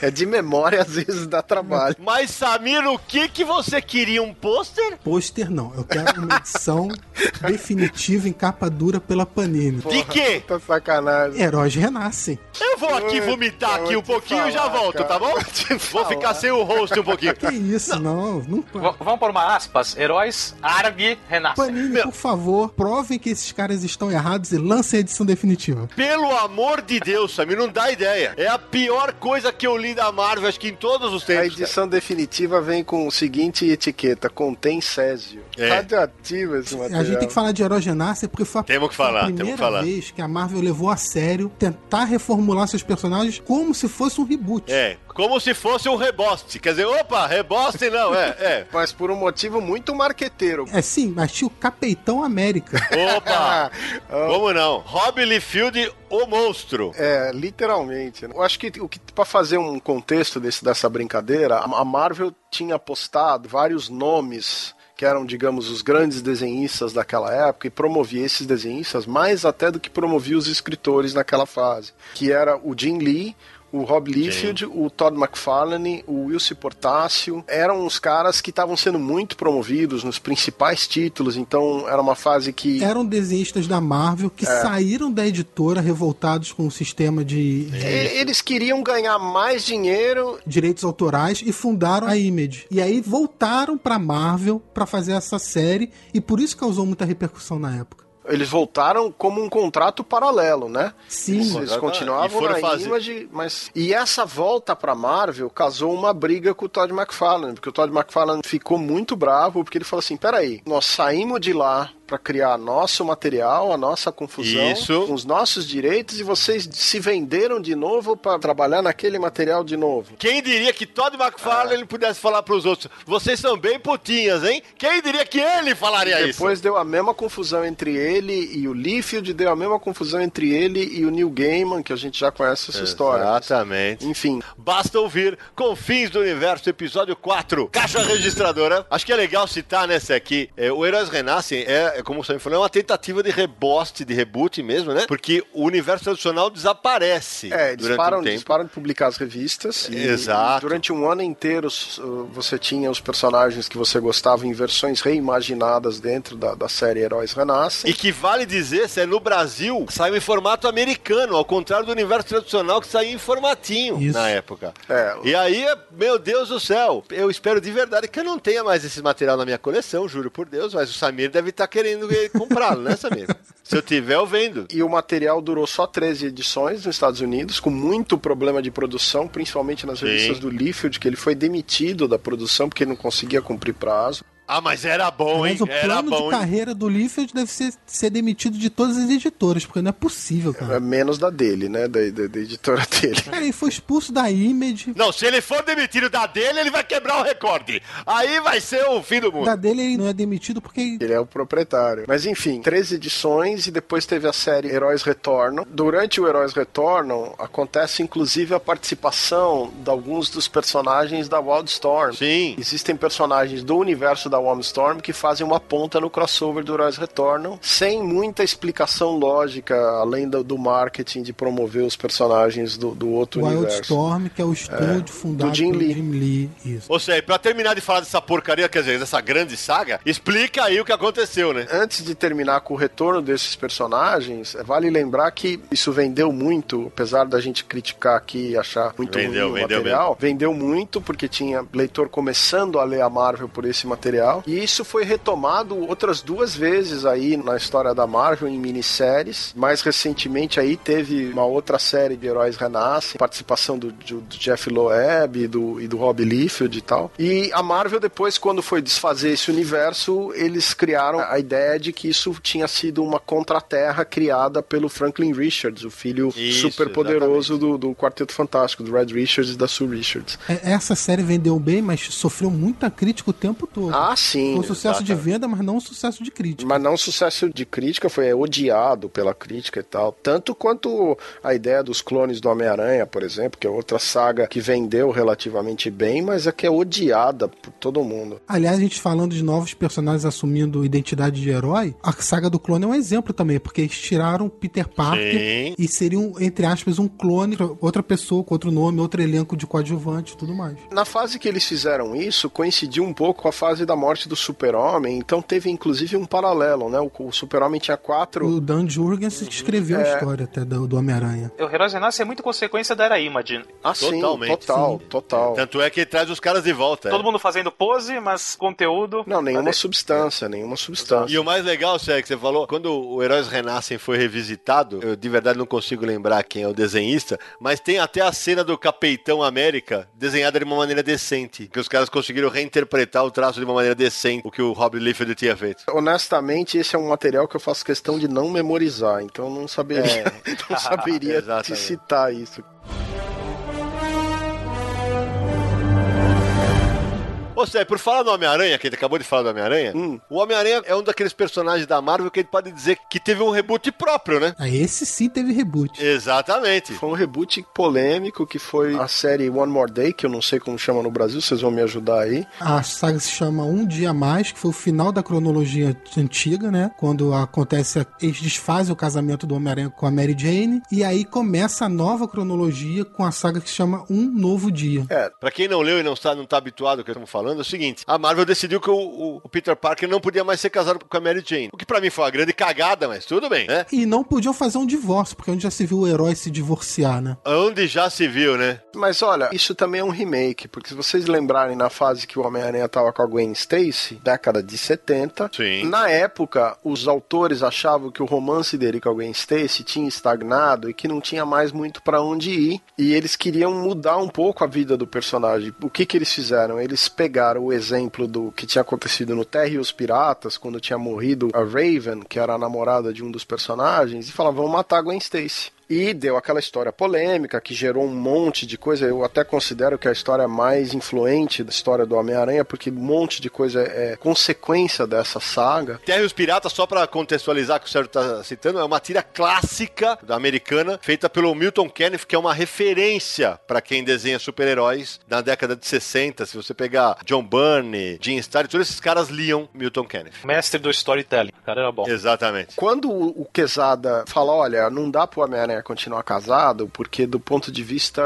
É de memória, às vezes dá trabalho. Mas, Samir, o que que você queria? Um pôster? Pôster não. Eu quero uma edição definitiva em capa dura pela Panini. De quê? Tá sacanagem. Heróis renascem. Eu vou aqui vomitar aqui vou um pouquinho e já falar, volto, cara. tá bom? Vou falar. ficar sem o host um pouquinho. Que isso, não. não V- vamos por uma aspas. Heróis, Arg, renascem. Panini, por favor, provem que esses caras estão errados e lancem a edição definitiva. Pelo amor de Deus, Samir, não dá ideia. É a pior coisa que eu li da Marvel, acho que em todos os A tempos. edição definitiva vem com o seguinte etiqueta: contém Césio. É. Radioativo esse material. A gente tem que falar de renascem porque foi a, Temos que foi a falar, temos primeira que falar. vez que a Marvel levou a sério tentar reformular seus personagens como se fosse um reboot. É, como se fosse um reboste. Quer dizer, opa, reboste não, é, é. Mas por um motivo muito marqueteiro. É sim, mas tinha o Capitão América. Opa! Ah, Como não? Rob Liefeld, o monstro. É, literalmente. né? Eu acho que o que para fazer um contexto desse, dessa brincadeira, a a Marvel tinha postado vários nomes que eram, digamos, os grandes desenhistas daquela época e promovia esses desenhistas mais até do que promovia os escritores naquela fase, que era o Jim Lee, o Rob Liefeld, o Todd McFarlane, o Wilson Portácio, eram os caras que estavam sendo muito promovidos nos principais títulos, então era uma fase que Eram desenhistas da Marvel que É. saíram da editora revoltados com o sistema de e- eles queriam ganhar mais dinheiro direitos autorais e fundaram a Image. E aí voltaram pra Marvel pra fazer essa série e por isso causou muita repercussão na época. Eles voltaram como um contrato paralelo, né? Sim. Eles, eles e continuavam foram na fazer- Image, mas... E essa volta pra Marvel causou uma briga com o Todd McFarlane, porque o Todd McFarlane ficou muito bravo, porque ele falou assim, peraí, nós saímos de lá pra criar nosso material, a nossa confusão, Isso. os nossos direitos, e vocês se venderam de novo pra trabalhar naquele material de novo. Quem diria que Todd McFarlane ele pudesse falar pros outros, vocês são bem putinhas, hein? Quem diria que ele falaria isso? Depois deu a mesma confusão entre ele e o Liefeld, deu a mesma confusão entre ele e o Neil Gaiman, que a gente já conhece essa história. Exatamente. Enfim, Basta ouvir Confins do Universo, episódio 4, Caixa Registradora. Acho que é legal citar nessa aqui. é, o Heróis Renascem é, é, como o Sam falou, é uma tentativa de reboste, de reboot mesmo, né? Porque o universo tradicional desaparece É, eles durante param, um tempo. eles param de publicar as revistas. e Exato. durante um ano inteiro uh, você tinha os personagens que você gostava em versões reimaginadas dentro da, da série Heróis Renascem. E que vale dizer, se é no Brasil, saiu em formato americano, ao contrário do universo tradicional que saía em formatinho Isso. na época. É. E aí, meu Deus do céu, eu espero de verdade que eu não tenha mais esse material na minha coleção, juro por Deus, mas o Samir deve estar querendo comprá-lo, né, Samir? Se eu tiver, eu vendo. E o material durou só 13 edições nos Estados Unidos, com muito problema de produção, principalmente nas Sim. revistas do Liefeld, que ele foi demitido da produção porque não conseguia cumprir prazo. Ah, mas era bom, hein? Mas o Era plano bom, de hein? carreira do Liefeld deve ser, ser demitido de todas as editoras, porque não é possível, É, cara. menos da dele, né? Da, da- da editora dele. Cara, ele foi expulso da Image. Não, se ele for demitido da dele, ele vai quebrar o recorde. Aí vai ser o fim do mundo. Da dele ele não é demitido porque Ele é o proprietário. Mas enfim, três edições e depois teve a série Heróis Retornam. Durante o Heróis Retornam, acontece inclusive a participação de alguns dos personagens da Wildstorm. Sim. Existem personagens do universo da Wildstorm que fazem uma ponta no crossover do Heróis Retornam, sem muita explicação lógica, além do, do marketing de promover os personagens do, do outro universo. Wildstorm, que é o estúdio fundado do Jim pelo Lee. Jim Lee. Isso. Ou seja, pra terminar de falar dessa porcaria, quer dizer, dessa grande saga, explica aí o que aconteceu, né? Antes de terminar com o retorno desses personagens, vale lembrar que isso vendeu muito, apesar da gente criticar aqui e achar muito Vendeu, ruim o vendeu material. Vendeu muito porque tinha leitor começando a ler a Marvel por esse material. E isso foi retomado outras duas vezes aí na história da Marvel em minisséries. Mais recentemente aí teve uma outra série de Heróis Renascem, participação do, do- do Jeff Loeb e do, e do Rob Liefeld e tal. E a Marvel depois, quando foi desfazer esse universo, eles criaram a ideia de que isso tinha sido uma contraterra criada pelo Franklin Richards, o filho Isso, super poderoso do, do Quarteto Fantástico, do Red Richards e da Sue Richards. É, Essa série vendeu bem, mas sofreu muita crítica o tempo todo. Ah, Ah, sim. Foi um sucesso de exatamente. venda, mas não um sucesso de crítica. Mas não sucesso de crítica, foi odiado pela crítica e tal. Tanto quanto a ideia dos clones do Homem-Aranha, por exemplo, que é outra saga que vendeu relativamente bem, mas é que é odiada por todo mundo. Aliás, a gente falando de novos personagens assumindo identidade de herói, a saga do clone é um exemplo também, porque eles tiraram Peter Parker Sim. e seriam, entre aspas, um clone, outra pessoa com outro nome, outro elenco de coadjuvante e tudo mais. Na fase que eles fizeram isso, coincidiu um pouco com a fase da morte do Super-Homem, então teve inclusive um paralelo, né? O, o Super-Homem tinha quatro. O Dan Jurgens que escreveu a história até do, do Homem-Aranha. O Heróis Renascem é muito consequência da era Imagine. Ah, sim, Totalmente. total, Sim. total. Tanto é que traz os caras de volta. é. Todo mundo fazendo pose, mas conteúdo. Não, nenhuma substância, nenhuma substância. E o mais legal, Sérgio, que você falou, quando o Heróis Renascem foi revisitado, eu de verdade não consigo lembrar quem é o desenhista, mas tem até a cena do Capitão América desenhada de uma maneira decente, que os caras conseguiram reinterpretar o traço de uma maneira decente, o que o Rob Liefeld tinha feito. Honestamente, esse é um material que eu faço questão de não memorizar, então não saberia, não saberia te citar isso. Ô, Sérgio, por falar do Homem-Aranha, que ele acabou de falar do Homem-Aranha, Hum. o Homem-Aranha é um daqueles personagens da Marvel que a gente pode dizer que teve um reboot próprio, né? Aí esse sim teve reboot. Exatamente. Foi um reboot polêmico que foi a série One More Day, que eu não sei como chama no Brasil, vocês vão me ajudar aí. A saga se chama Um Dia Mais, que foi o final da cronologia antiga, né? Quando acontece, eles desfazem o casamento do Homem-Aranha com a Mary Jane, e aí começa a nova cronologia com a saga que se chama Um Novo Dia. É, Pra quem não leu e não está, não tá habituado ao que estamos falando, é o seguinte: a Marvel decidiu que o, o- o Peter Parker não podia mais ser casado com a Mary Jane. O que pra mim foi uma grande cagada, mas tudo bem, né? E não podiam fazer um divórcio, porque onde já se viu o herói se divorciar, né? Onde já se viu, né? mas olha, isso também é um remake, porque se vocês lembrarem na fase que o Homem-Aranha tava com a Gwen Stacy, década de 70, Sim. na época os autores achavam que o romance dele com a Gwen Stacy tinha estagnado e que não tinha mais muito pra onde ir, e eles queriam mudar um pouco a vida do personagem. O que que eles fizeram? Eles pegaram o exemplo do que tinha acontecido no Terra e os Piratas, quando tinha morrido a Raven, que era a namorada de um dos personagens, e falaram, vamos matar a Gwen Stacy. E deu aquela história polêmica que gerou um monte de coisa. Eu até considero que é a história mais influente da história do Homem-Aranha, porque um monte de coisa é consequência dessa saga. Terra e os Piratas, só pra contextualizar que o Sérgio tá citando, é uma tira clássica da americana, feita pelo Milton Kenneth, que é uma referência pra quem desenha super-heróis na década de 60. Se você pegar John Byrne, Jim Starlin, todos esses caras liam Milton Kenneth. Mestre do storytelling. O cara era bom. Exatamente. Quando o o Quesada fala, olha, não dá pro Homem-Aranha continuar casado, porque do ponto de vista,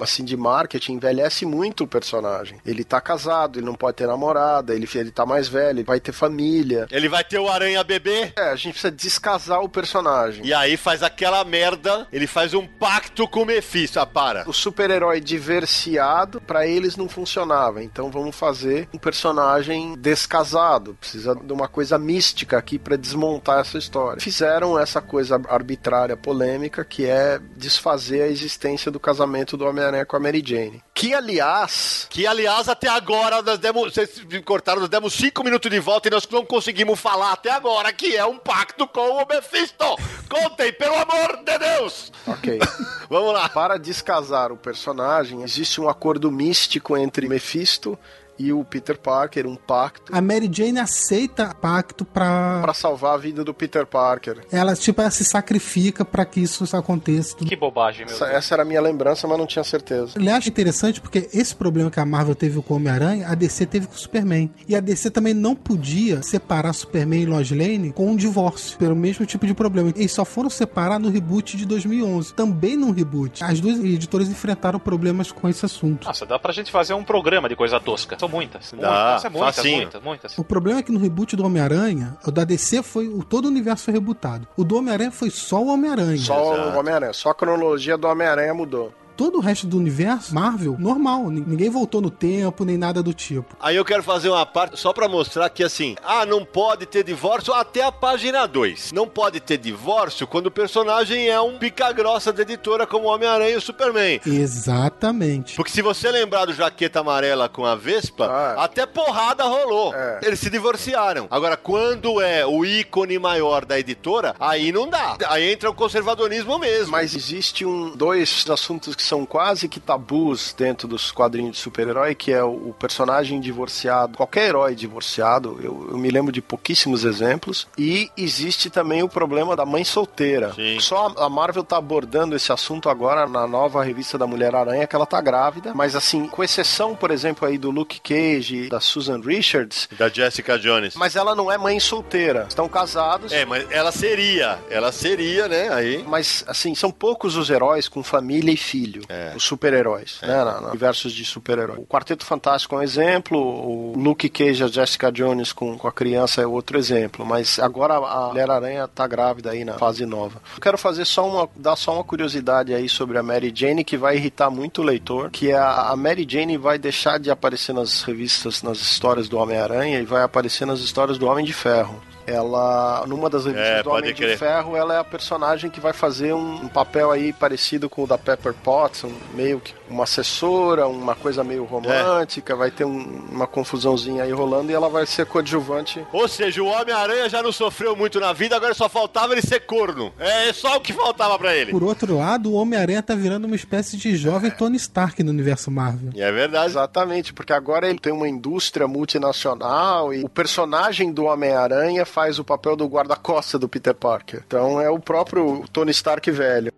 assim, de marketing, envelhece muito o personagem. Ele tá casado, ele não pode ter namorada, ele, ele tá mais velho, ele vai ter família. Ele vai ter o Aranha Bebê, É, a gente precisa descasar o personagem. e aí faz aquela merda, ele faz um pacto com o Mephisto. Ah, para. O super-herói diversiado, pra eles não funcionava. Então vamos fazer um personagem descasado. Precisa de uma coisa mística aqui pra desmontar essa história. Fizeram essa coisa arbitrária, polêmica, que é desfazer a existência do casamento do Homem-Aranha com a Mary Jane. Que, aliás, Que, aliás, até agora nós demos. Vocês me cortaram, nós demos cinco minutos de volta e nós não conseguimos falar até agora que é um pacto com o Mephisto. Contem, pelo amor de Deus! ok. Vamos lá. Para descasar o personagem, existe um acordo místico entre Mephisto e o Peter Parker, um pacto A Mary Jane aceita pacto pra. para salvar a vida do Peter Parker. Ela, tipo, ela se sacrifica pra que isso aconteça. Que bobagem, meu Essa, Deus. essa era a minha lembrança, mas não tinha certeza. Aliás, é interessante porque esse problema que a Marvel teve com o Homem-Aranha, a DC teve com o Superman. E a DC também não podia separar Superman e Lois Lane com um divórcio, pelo mesmo tipo de problema. Eles só foram separar no reboot de 2011. Também num reboot. As duas editoras enfrentaram problemas com esse assunto. Nossa, dá pra gente fazer um programa de coisa tosca. São muitas. Dá, muitas, é muitas, facinho. muitas, muitas. O problema é que no reboot do Homem-Aranha, o da DC foi. O, todo o universo foi rebutado. O do Homem-Aranha foi só o Homem-Aranha. Só Exato. o Homem-Aranha, só a cronologia do Homem-Aranha mudou. Todo o resto do universo, Marvel, normal. Ni- Ninguém voltou no tempo, nem nada do tipo. Aí eu quero fazer uma parte só pra mostrar que assim, ah, não pode ter divórcio até a página 2. Não pode ter divórcio quando o personagem é um pica-grossa da editora como Homem-Aranha e o Superman. Exatamente. Porque se você lembrar do Jaqueta Amarela com a Vespa, Ah. até porrada rolou. É. Eles se divorciaram. Agora, quando é o ícone maior da editora, aí não dá. Aí entra o conservadorismo mesmo. Mas existe um, dois assuntos que são quase que tabus dentro dos quadrinhos de super-herói, que é o, personagem divorciado, qualquer herói divorciado, eu, eu, me lembro de pouquíssimos exemplos, e existe também o problema da mãe solteira. Sim. Só a Marvel tá abordando esse assunto agora na nova revista da Mulher-Aranha, que ela tá grávida, mas assim, com exceção, por exemplo, aí do Luke Cage, da Susan Richards... Da Jessica Jones. Mas ela não é mãe solteira. Estão casados. É, mas ela seria. Ela seria, né? Aí. Mas, assim, são poucos os heróis com família e filho. É. Os super-heróis, é. né? Na, na, universos de super-herói. O Quarteto Fantástico é um exemplo. O Luke Cage, a Jessica Jones com, com a criança é outro exemplo. Mas agora a Mulher-Aranha tá grávida aí na fase nova. Eu quero fazer só uma. dar só uma curiosidade aí sobre a Mary Jane que vai irritar muito o leitor. Que é a, a Mary Jane vai deixar de aparecer nas revistas, nas histórias do Homem-Aranha e vai aparecer nas histórias do Homem de Ferro. Ela, numa das revistas é, do Homem de Ferro, ela é a personagem que vai fazer um, um, papel aí parecido com o da Pepper Potts, um, meio que uma assessora, uma coisa meio romântica, é. vai ter um, uma confusãozinha aí rolando e ela vai ser coadjuvante. Ou seja, o Homem-Aranha já não sofreu muito na vida, agora só faltava ele ser corno. É só o que faltava para ele. Por outro lado, o Homem-Aranha tá virando uma espécie de jovem Tony Stark no universo Marvel. E é verdade. Exatamente, porque agora ele tem uma indústria multinacional e o personagem do Homem-Aranha faz o papel do guarda-costa do Peter Parker. Então é o próprio Tony Stark velho.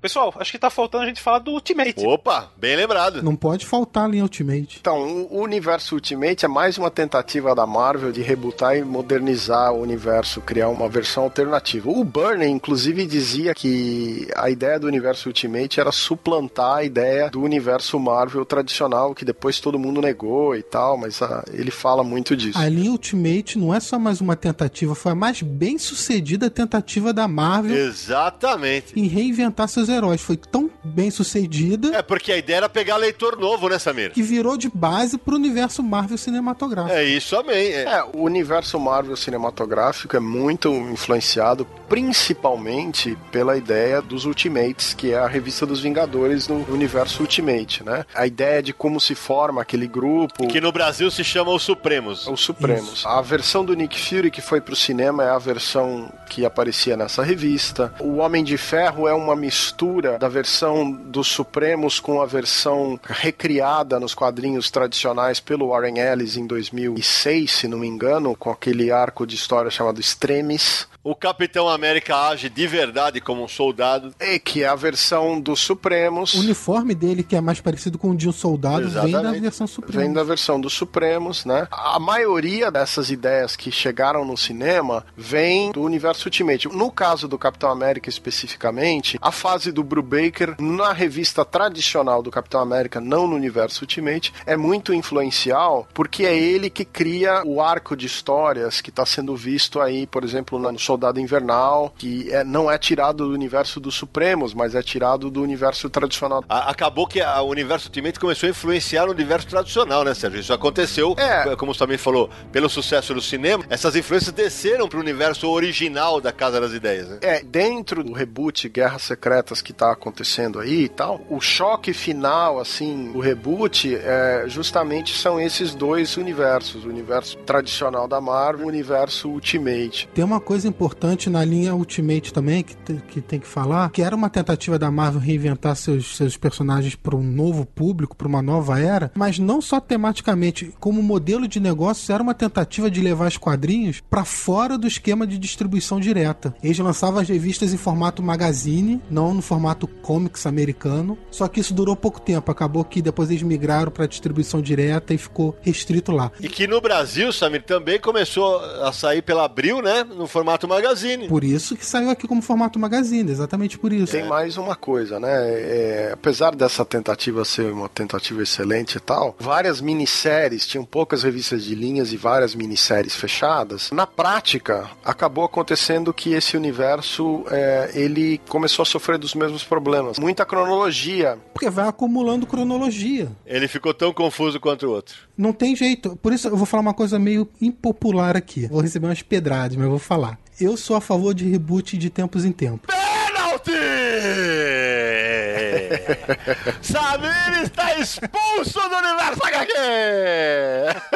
Pessoal, acho que tá faltando a gente falar do Ultimate. Opa, bem lembrado. Não pode faltar ali Ultimate. Então, o universo Ultimate é mais uma tentativa da Marvel de rebutar e modernizar o universo, criar uma versão alternativa. O Burney, inclusive, dizia que a ideia do universo Ultimate era suplantar a ideia do universo Marvel tradicional, que depois todo mundo negou e tal, mas ah, ele fala muito disso. A linha Ultimate não é só mais uma tentativa, foi a mais bem sucedida tentativa da Marvel. Exatamente. Em reinventar seus heróis foi tão bem sucedida. É, porque a ideia era pegar leitor novo, né, Samir? Que virou de base pro universo Marvel cinematográfico. É isso também. É. é, o universo Marvel cinematográfico é muito influenciado principalmente pela ideia dos Ultimates, que é a revista dos Vingadores no universo Ultimate, né? A ideia de como se forma aquele grupo. Que no Brasil se chama os Supremos. Os Supremos. Isso. A versão do Nick Fury que foi pro cinema é a versão que aparecia nessa revista. O Homem de Ferro é uma mistura da versão dos Supremos com a versão recriada nos quadrinhos tradicionais pelo Warren Ellis em 2006, se não me engano, com aquele arco de história chamado Extremis. O Capitão América age de verdade como um soldado. E que é a versão dos Supremos. O uniforme dele, que é mais parecido com o de um soldado, Exatamente. vem da versão Supremos. Vem da versão dos Supremos, né? A maioria dessas ideias que chegaram no cinema vem do universo Ultimate. No caso do Capitão América especificamente, a fase do Brubaker na revista tradicional do Capitão América, não no universo Ultimate, é muito influencial porque é ele que cria o arco de histórias que está sendo visto aí, por exemplo, no Soldado Soldado Invernal, que é, não é tirado do universo dos Supremos, mas é tirado do universo tradicional. A, acabou que a, o universo Ultimate começou a influenciar o universo tradicional, né, Sérgio? Isso aconteceu, é. como você também falou, pelo sucesso do cinema, essas influências desceram para o universo original da Casa das Ideias, né? É, dentro do reboot Guerras Secretas que está acontecendo aí e tal, o choque final, assim, o reboot, é, justamente são esses dois universos, o universo tradicional da Marvel e o universo Ultimate. Tem uma coisa importante importante na linha Ultimate também, que, que tem que falar, que era uma tentativa da Marvel reinventar seus, seus personagens para um novo público, para uma nova era, mas não só tematicamente, como modelo de negócio, era uma tentativa de levar os quadrinhos para fora do esquema de distribuição direta. Eles lançavam as revistas em formato magazine, não no formato comics americano, só que isso durou pouco tempo, acabou que depois eles migraram para distribuição direta e ficou restrito lá. E que no Brasil, Samir, também começou a sair pela Abril, né, no formato magazine. Por isso que saiu aqui como formato Magazine, exatamente por isso. Tem mais uma coisa, né? É, apesar dessa tentativa ser uma tentativa excelente e tal, várias minisséries, tinham poucas revistas de linhas e várias minisséries fechadas. Na prática, acabou acontecendo que esse universo, é, ele começou a sofrer dos mesmos problemas. Muita cronologia. Porque vai acumulando cronologia. Ele ficou tão confuso quanto o outro. Não tem jeito. Por isso eu vou falar uma coisa meio impopular aqui. Vou receber umas pedradas, mas eu vou falar. Eu sou a favor de reboot de tempos em tempos. Penalty! Samir está expulso do universo HQ!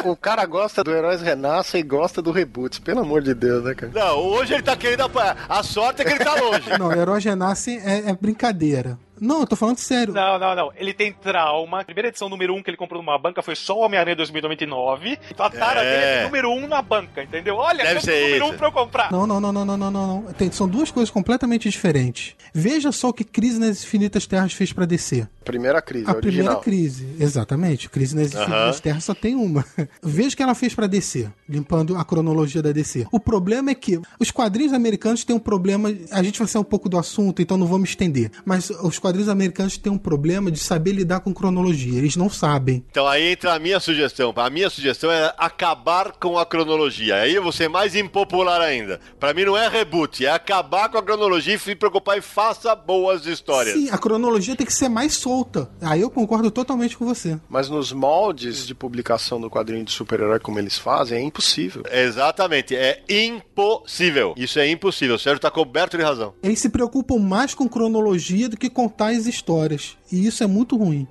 O cara gosta do Heróis Renascem e gosta do reboot, pelo amor de Deus, né, cara? Não, hoje ele tá querendo apanhar. A sorte é que ele tá longe. Não, Herói Renasce é, é brincadeira. Não, eu tô falando sério. Não, não, não. Ele tem trauma. A primeira edição número 1 um que ele comprou numa banca foi só o Homem-Aranha 2099. Então a tara É. dele é número 1 um na banca, entendeu? Olha, Deve ser o número 1 isso. um pra eu comprar. Não, não, não, não, não, não, não, não. Tem- são duas coisas completamente diferentes. Veja só o que Crise nas Infinitas Terras fez pra DC. Primeira crise, A original. primeira crise, exatamente. Crise nas Infinitas Terras só tem uma. Veja o que ela fez pra DC, limpando a cronologia da DC. O problema é que os quadrinhos americanos têm um problema. A gente vai sair um pouco do assunto, então não vou me estender. Mas os quadrinhos americanos têm um problema de saber lidar com cronologia. Eles não sabem. Então aí entra a minha sugestão. A minha sugestão é acabar com a cronologia. Aí eu vou ser mais impopular ainda. Pra mim não é reboot, é acabar com a cronologia e se preocupar e faça boas histórias. Sim, a cronologia tem que ser mais solta. Aí eu concordo totalmente com você. Mas nos moldes de publicação do quadrinho de super-herói como eles fazem, é impossível. Exatamente, é impossível. Isso é impossível. O Sérgio tá coberto de razão. Eles se preocupam mais com cronologia do que contar as histórias. E isso é muito ruim.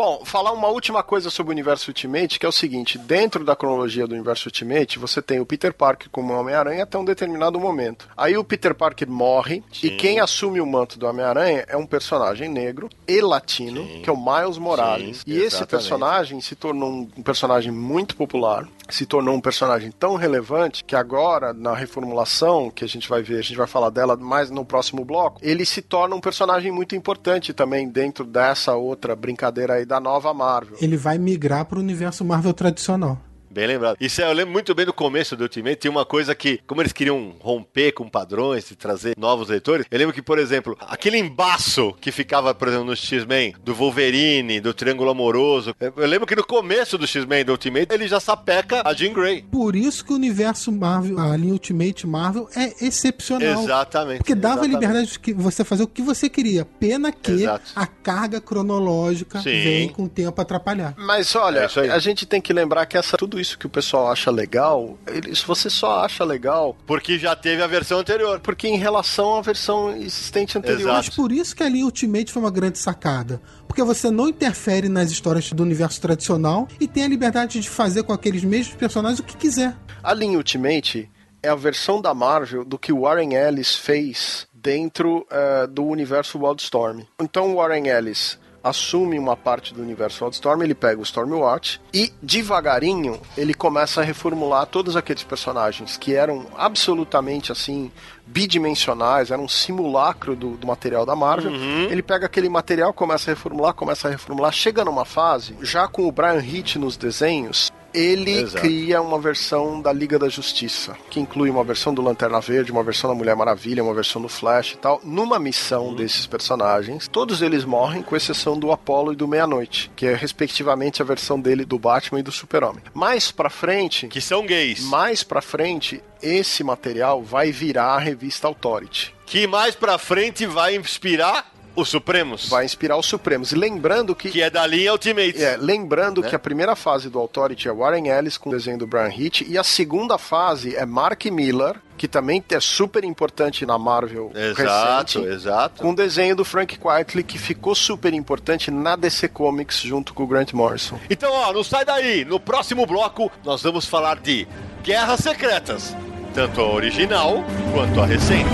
Bom, falar uma última coisa sobre o universo Ultimate, que é o seguinte: dentro da cronologia do universo Ultimate, você tem o Peter Parker como Homem-Aranha até um determinado momento. Aí o Peter Parker morre e quem assume o manto do Homem-Aranha é um personagem negro e latino, que é o Miles Morales. Sim, e esse personagem se tornou um personagem muito popular, se tornou um personagem tão relevante que agora, na reformulação, que a gente vai ver, a gente vai falar dela mais no próximo bloco, ele se torna um personagem muito importante também dentro dessa outra brincadeira aí da nova Marvel. Ele vai migrar pro universo Marvel tradicional. Bem lembrado. Isso é, eu lembro muito bem do começo do Ultimate, tinha uma coisa que, como eles queriam romper com padrões e trazer novos leitores, eu lembro que, por exemplo, aquele embaço que ficava, por exemplo, no X-Men, do Wolverine, do Triângulo Amoroso, eu lembro que no começo do X-Men, do Ultimate, ele já sapeca a Jean Grey. Por isso que o universo Marvel, a linha Ultimate Marvel é excepcional. Exatamente. Porque dava exatamente. liberdade de você fazer o que você queria. Pena que Exato. a carga cronológica Sim. vem com o tempo atrapalhar. Mas olha, É isso aí. a gente tem que lembrar que essa, tudo isso que o pessoal acha legal, eles, você só acha legal Porque já teve a versão anterior. porque em relação à versão existente anterior. Exato. Mas por isso que a linha Ultimate foi uma grande sacada. Porque você não interfere nas histórias do universo tradicional e tem a liberdade de fazer com aqueles mesmos personagens o que quiser. A linha Ultimate é a versão da Marvel do que o Warren Ellis fez dentro eh, do universo Wildstorm. Então o Warren Ellis assume uma parte do universo Wildstorm, ele pega o Stormwatch e devagarinho ele começa a reformular todos aqueles personagens que eram absolutamente assim bidimensionais, eram um simulacro do, do material da Marvel. Ele pega aquele material, começa a reformular, começa a reformular, chega numa fase, já com o Brian Hitch nos desenhos, ele Exato. cria uma versão da Liga da Justiça, que inclui uma versão do Lanterna Verde, uma versão da Mulher Maravilha, uma versão do Flash e tal. Numa missão desses personagens, todos eles morrem, com exceção do Apollo e do Meia-Noite, que é respectivamente a versão dele do Batman e do Super-Homem. Mais pra frente, Que são gays. mais pra frente, esse material vai virar a revista Authority. Que mais pra frente vai inspirar os Supremos. Vai inspirar os Supremos. E lembrando que Que é da linha Ultimate. É, lembrando Né? que a primeira fase do Authority é Warren Ellis com o desenho do Brian Hitch e a segunda fase é Mark Miller, que também é super importante na Marvel Exato, recente, exato. com o desenho do Frank Quitely, que ficou super importante na DC Comics junto com o Grant Morrison. Então, ó, não sai daí. No próximo bloco, nós vamos falar de Guerras Secretas. Tanto a original quanto a recente.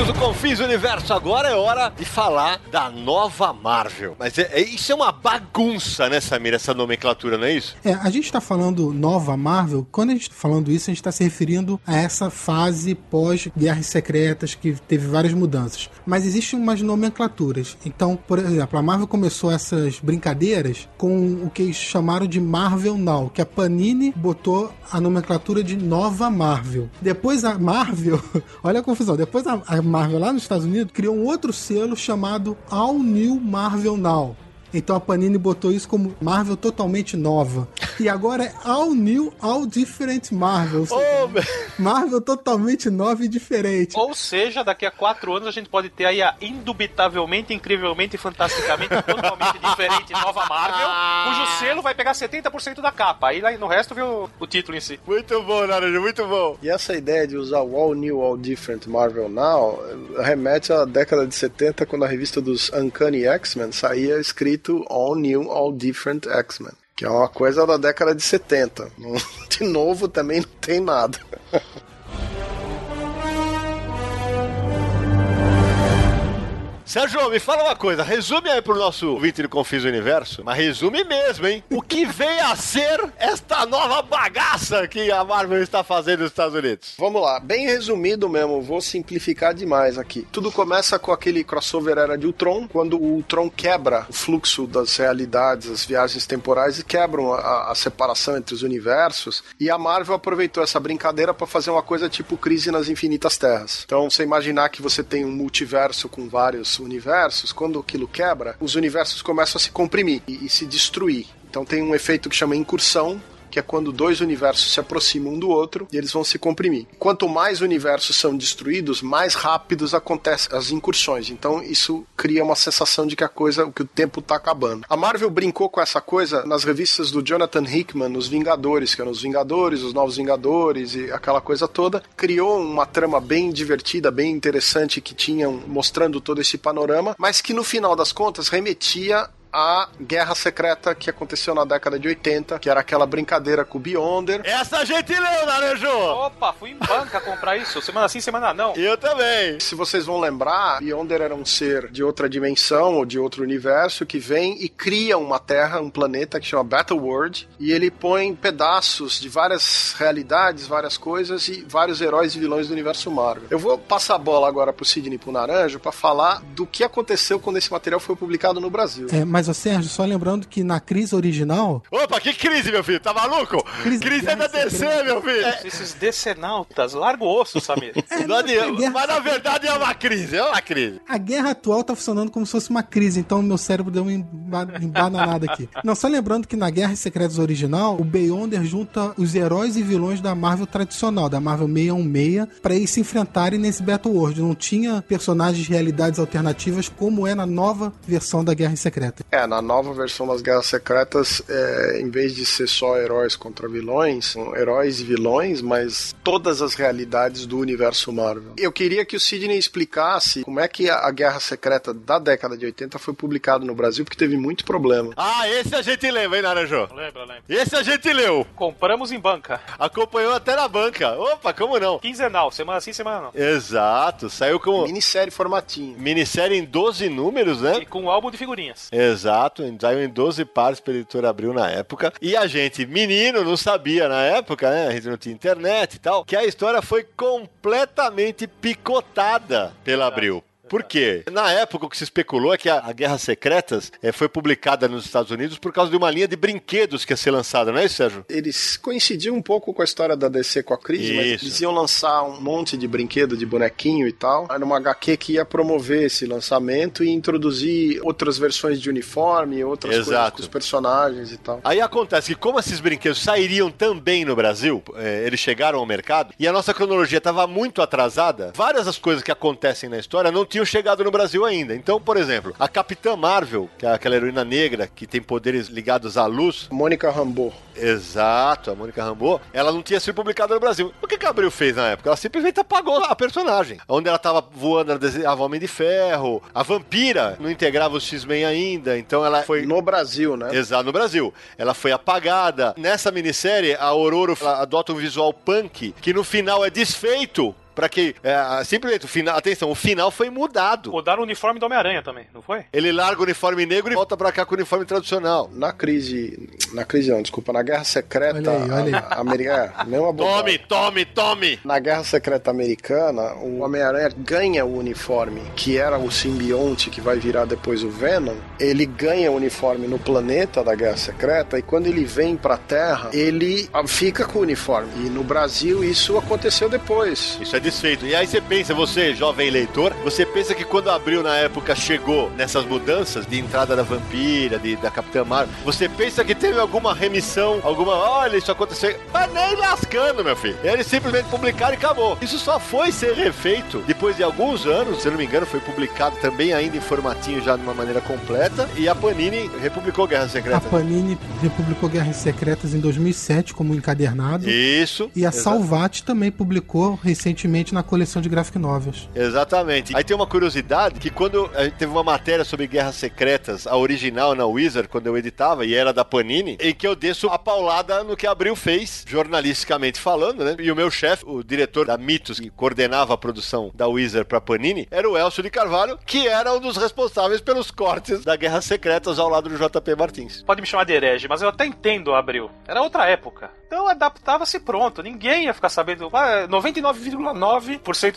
Amigos do Confis Universo, agora é hora de falar da nova Marvel. Mas é, é- isso é uma bagunça, né, Samir, essa nomenclatura, não é isso? É, a gente tá falando nova Marvel, quando a gente tá falando isso, a gente tá se referindo a essa fase pós-Guerras Secretas, que teve várias mudanças. Mas existem umas nomenclaturas. Então, por exemplo, a Marvel começou essas brincadeiras com o que eles chamaram de Marvel Now, que a Panini botou a nomenclatura de nova Marvel. Depois a Marvel, olha a confusão, depois a, a Marvel lá nos Estados Unidos criou um outro selo chamado All New Marvel Now. Então a Panini botou isso como Marvel totalmente nova. E agora é All New, All Different Marvel. Meu- Marvel totalmente nova e diferente. Ou seja, daqui a quatro anos a gente pode ter aí a indubitavelmente, incrivelmente, fantasticamente, totalmente diferente nova Marvel, cujo selo vai pegar 70% da capa. Aí lá no resto vê o, o título em si. Muito bom, Naranjo, muito bom. E essa ideia de usar o All New, All Different Marvel Now remete à década de 70, quando a revista dos Uncanny X-Men saía escrito All New, All Different X-Men. Que é uma coisa da década de 70. Não- De novo, também não tem nada. Sérgio, me fala uma coisa, resume aí pro nosso ouvinte do Confis Universo, mas resume mesmo, hein? O que vem a ser esta nova bagaça que a Marvel está fazendo nos Estados Unidos? Vamos lá, bem resumido mesmo, vou simplificar demais aqui. Tudo começa com aquele crossover Era de Ultron, quando o Ultron quebra o fluxo das realidades, as viagens temporais e quebram a, a separação entre os universos. E a Marvel aproveitou essa brincadeira para fazer uma coisa tipo Crise nas Infinitas Terras. Então, você imaginar que você tem um multiverso com vários universos, quando aquilo quebra, os universos começam a se comprimir e, e se destruir. Então tem um efeito que chama incursão, que é quando dois universos se aproximam um do outro e eles vão se comprimir. Quanto mais universos são destruídos, mais rápidos acontecem as incursões. Então isso cria uma sensação de que a coisa, que o tempo está acabando. A Marvel brincou com essa coisa nas revistas do Jonathan Hickman, os Vingadores, que eram os Vingadores, os Novos Vingadores e aquela coisa toda. Criou uma trama bem divertida, bem interessante que tinham mostrando todo esse panorama, mas que no final das contas remetia a guerra secreta que aconteceu na década de 80, que era aquela brincadeira com o Beyonder. Essa a gente leu, Naranjo! Opa, fui em banca comprar isso. Semana sim, semana não. Eu também. Se vocês vão lembrar, Beyonder era um ser de outra dimensão ou de outro universo que vem e cria uma terra, um planeta que chama Battleworld, e ele põe pedaços de várias realidades, várias coisas e vários heróis e vilões do universo Marvel. Eu vou passar a bola agora pro Sidney e pro Naranjo para falar do que aconteceu quando esse material foi publicado no Brasil. É, mas, ô Sérgio, só lembrando que na crise original, Opa, que crise, meu filho? Tá maluco? Crise- Crise, é da DC, Secreta. meu filho. Esses decenautas, larga o osso, Samir. Não adianta. Mas na verdade é uma crise, é uma crise. a guerra atual tá funcionando como se fosse uma crise, então meu cérebro deu uma emba- embananada aqui. Não, só lembrando que na Guerra Secretas original, o Beyonder junta os heróis e vilões da Marvel tradicional, da Marvel 616, pra eles se enfrentarem nesse Battle World. Não tinha personagens de realidades alternativas como é na nova versão da Guerra Secreta. É, na nova versão das Guerras Secretas, é, em vez de ser só heróis contra vilões, são heróis e vilões, mas todas as realidades do universo Marvel. Eu queria que o Sidney explicasse como é que a, Guerra Secreta da década de 80 foi publicado no Brasil, porque teve muito problema. Ah, esse a gente lembra, hein, Naranjo? Lembra, lembra. Esse a gente leu. Compramos em banca. Acompanhou até na banca. Opa, como não? Quinzenal, semana sim, semana não. Exato, saiu como Minissérie formatinho. minissérie em 12 números, né? E com um álbum de figurinhas. Exato, saiu em 12 pares pela editora Abril na época. E a gente, menino, não sabia na época, né? A gente não tinha internet e tal, que a história foi completamente picotada pela Abril. Por quê? Na época, o que se especulou é que a, Guerra Secretas eh, foi publicada nos Estados Unidos por causa de uma linha de brinquedos que ia ser lançada, não é isso, Sérgio? Eles coincidiam um pouco com a história da DC com a crise, mas Isso. eles iam lançar um monte de brinquedo, de bonequinho e tal. Era uma HQ que ia promover esse lançamento e introduzir outras versões de uniforme, outras coisas Exato. com os personagens e tal. Aí acontece que, como esses brinquedos sairiam também no Brasil, eh, eles chegaram ao mercado, e a nossa cronologia estava muito atrasada, várias das coisas que acontecem na história não tinham chegado no Brasil ainda. Então, por exemplo, a Capitã Marvel, que é aquela heroína negra que tem poderes ligados à luz, Mônica Rambeau. Exato, a Mônica Rambeau, ela não tinha sido publicada no Brasil. O que que a Abril fez na época? Ela simplesmente apagou a personagem. Onde ela tava voando, ela desenhava Homem de Ferro. A Vampira não integrava os X-Men ainda, então ela foi... No Brasil, né? Exato, no Brasil. Ela foi apagada. Nessa minissérie, a Aurora ela adota um visual punk que no final é desfeito. Pra que. É, simplesmente, o final. Atenção, o final foi mudado. Mudaram o uniforme do Homem-Aranha também, não foi? Ele larga o uniforme negro e volta pra cá com o uniforme tradicional. Na crise. Na crise não, desculpa, na Guerra Secreta Olha aí, olha aí. a- a- América. É, mesma Tome, tome, tome! Na Guerra Secreta Americana, o Homem-Aranha ganha o uniforme, que era o simbionte que vai virar depois o Venom. Ele ganha o uniforme no planeta da Guerra Secreta e quando ele vem pra Terra, ele ah, fica com o uniforme. E no Brasil isso aconteceu depois. Isso é satisfeito. E aí você pensa, você, jovem leitor, você pensa que quando abriu na época chegou nessas mudanças de entrada da vampira, de, da Capitã Marvel, você pensa que teve alguma remissão, alguma, olha, isso aconteceu. Mas nem lascando, meu filho. Eles simplesmente publicaram e acabou. Isso só foi ser refeito depois de alguns anos, se eu não me engano, foi publicado também ainda em formatinho já de uma maneira completa. E a Panini republicou Guerras A Secretas. Panini republicou Guerras Secretas em 2007 como encadernado. Isso. E a Exa- Salvat também publicou recentemente na coleção de graphic novels. Exatamente. Aí tem uma curiosidade que quando a gente teve uma matéria sobre Guerras Secretas, a original na Wizard, quando eu editava, e era da Panini, em que eu desço a paulada no que a Abril fez, jornalisticamente falando, né? E o meu chefe, o diretor da Mitos, que coordenava a produção da Wizard pra Panini, era o Elcio de Carvalho, que era um dos responsáveis pelos cortes da Guerras Secretas ao lado do JP Martins. Pode me chamar de herege, mas eu até entendo, Abril. Era outra época. Então adaptava-se pronto. Ninguém ia ficar sabendo. Ah, 99,9%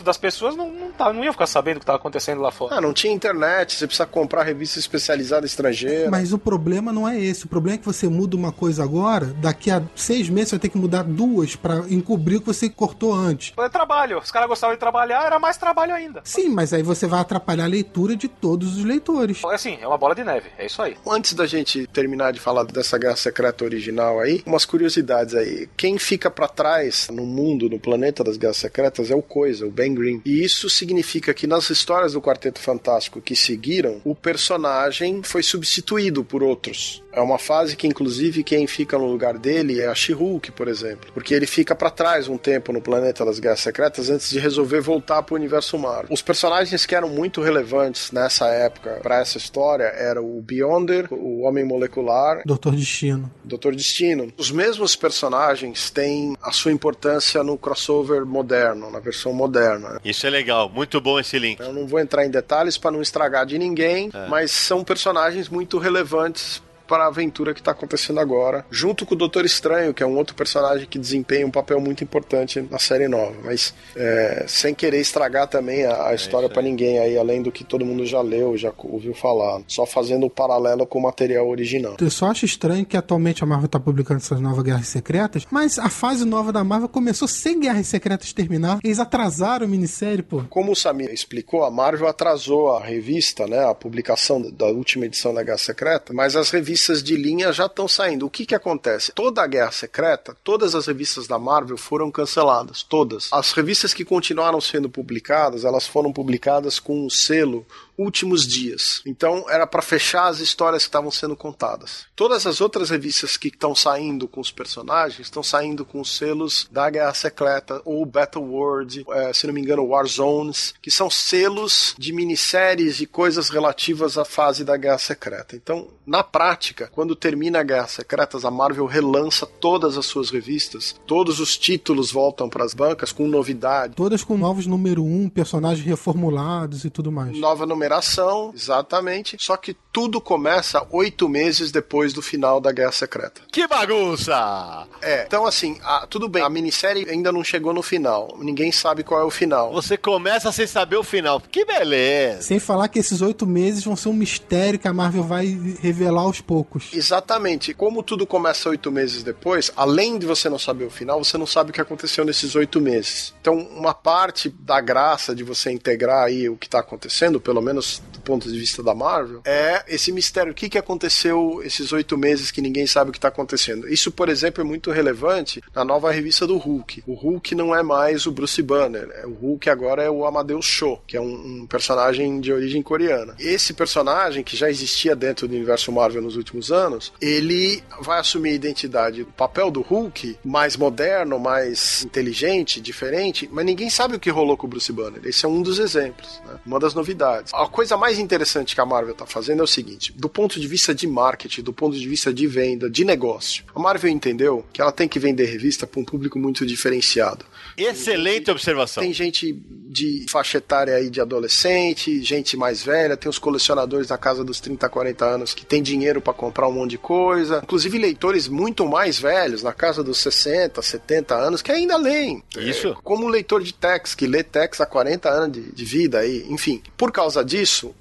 das pessoas não, não, tá, não iam ficar sabendo o que estava acontecendo lá fora. Ah, não tinha internet, você precisa comprar revista especializada estrangeira. Mas o problema não é esse. O problema é que você muda uma coisa agora, daqui a seis meses você vai ter que mudar duas pra encobrir o que você cortou antes. É trabalho. Os caras gostavam de trabalhar, era mais trabalho ainda. Sim, mas aí você vai atrapalhar a leitura de todos os leitores. É assim, é uma bola de neve. É isso aí. Antes da gente terminar de falar dessa Guerra Secreta original aí, umas curiosidades aí. Quem fica pra trás no mundo, no planeta das Guerras Secretas é o Coisa, o Ben Green. E isso significa que nas histórias do Quarteto Fantástico que seguiram, o personagem foi substituído por outros. É uma fase que, inclusive, quem fica no lugar dele é a She-Hulk, por exemplo. Porque ele fica pra trás um tempo no planeta das Guerras Secretas antes de resolver voltar pro universo Marvel. Os personagens que eram muito relevantes nessa época pra essa história eram o Beyonder, o Homem Molecular, Doutor Destino. Doutor Destino. Os mesmos personagens têm a sua importância no crossover moderno, na versão moderna. Isso é legal, muito bom esse link. Eu não vou entrar em detalhes para não estragar de ninguém, mas são personagens muito relevantes para a aventura que está acontecendo agora, junto com o Doutor Estranho, que é um outro personagem que desempenha um papel muito importante na série nova. Mas é, sem querer estragar também a, a história para ninguém aí, além do que todo mundo já leu, já ouviu falar. Só fazendo o paralelo com o material original. Eu só acho estranho que atualmente a Marvel tá publicando essas novas Guerras Secretas, mas a fase nova da Marvel começou sem Guerras Secretas terminar. Eles atrasaram a minissérie, pô. Como o Samir explicou, a Marvel atrasou a revista, né, a publicação da última edição da Guerra Secreta, mas as revistas de linha já estão saindo. O que que acontece? Toda a Guerra Secreta, todas as revistas da Marvel foram canceladas, todas. As revistas que continuaram sendo publicadas, elas foram publicadas com um selo últimos dias. Então era para fechar as histórias que estavam sendo contadas. Todas as outras revistas que estão saindo com os personagens estão saindo com os selos da Guerra Secreta ou Battle World, é, se não me engano War Zones, que são selos de minisséries e coisas relativas à fase da Guerra Secreta. Então, na prática, quando termina a Guerra Secretas, a Marvel relança todas as suas revistas, todos os títulos voltam para as bancas com novidade. Todas com novos número 1, um, personagens reformulados e tudo mais. Nova numeração, exatamente. Só que tudo começa oito meses depois do final da Guerra Secreta. Que bagunça! É, então assim, a- tudo bem, a minissérie ainda não chegou no final. Ninguém sabe qual é o final. Você começa sem saber o final. Que beleza! Sem falar que esses oito meses vão ser um mistério que a Marvel vai revelar aos poucos. Exatamente. Como tudo começa oito meses depois, além de você não saber o final, você não sabe o que aconteceu nesses oito meses. Então, uma parte da graça de você integrar aí o que está acontecendo, pelo menos do ponto de vista da Marvel, é esse mistério. O que, que aconteceu esses oito meses que ninguém sabe o que está acontecendo? Isso, por exemplo, é muito relevante na nova revista do Hulk. O Hulk não é mais o Bruce Banner. né? O Hulk agora é o Amadeus Cho, que é um, um personagem de origem coreana. Esse personagem, que já existia dentro do universo Marvel nos últimos anos, ele vai assumir a identidade, o papel do Hulk, mais moderno, mais inteligente, diferente, mas ninguém sabe o que rolou com o Bruce Banner. Esse é um dos exemplos, né? uma das novidades. A coisa mais interessante que a Marvel está fazendo é o seguinte: do ponto de vista de marketing, do ponto de vista de venda, de negócio, a Marvel entendeu que ela tem que vender revista para um público muito diferenciado. Excelente observação. Tem gente de faixa etária aí de adolescente, gente mais velha, tem os colecionadores na casa dos 30, 40 anos que tem dinheiro para comprar um monte de coisa. Inclusive leitores muito mais velhos, na casa dos 60, 70 anos, que ainda leem. Isso. Como um leitor de Tex, que lê Tex há 40 anos de, de vida aí. Enfim, por causa disso,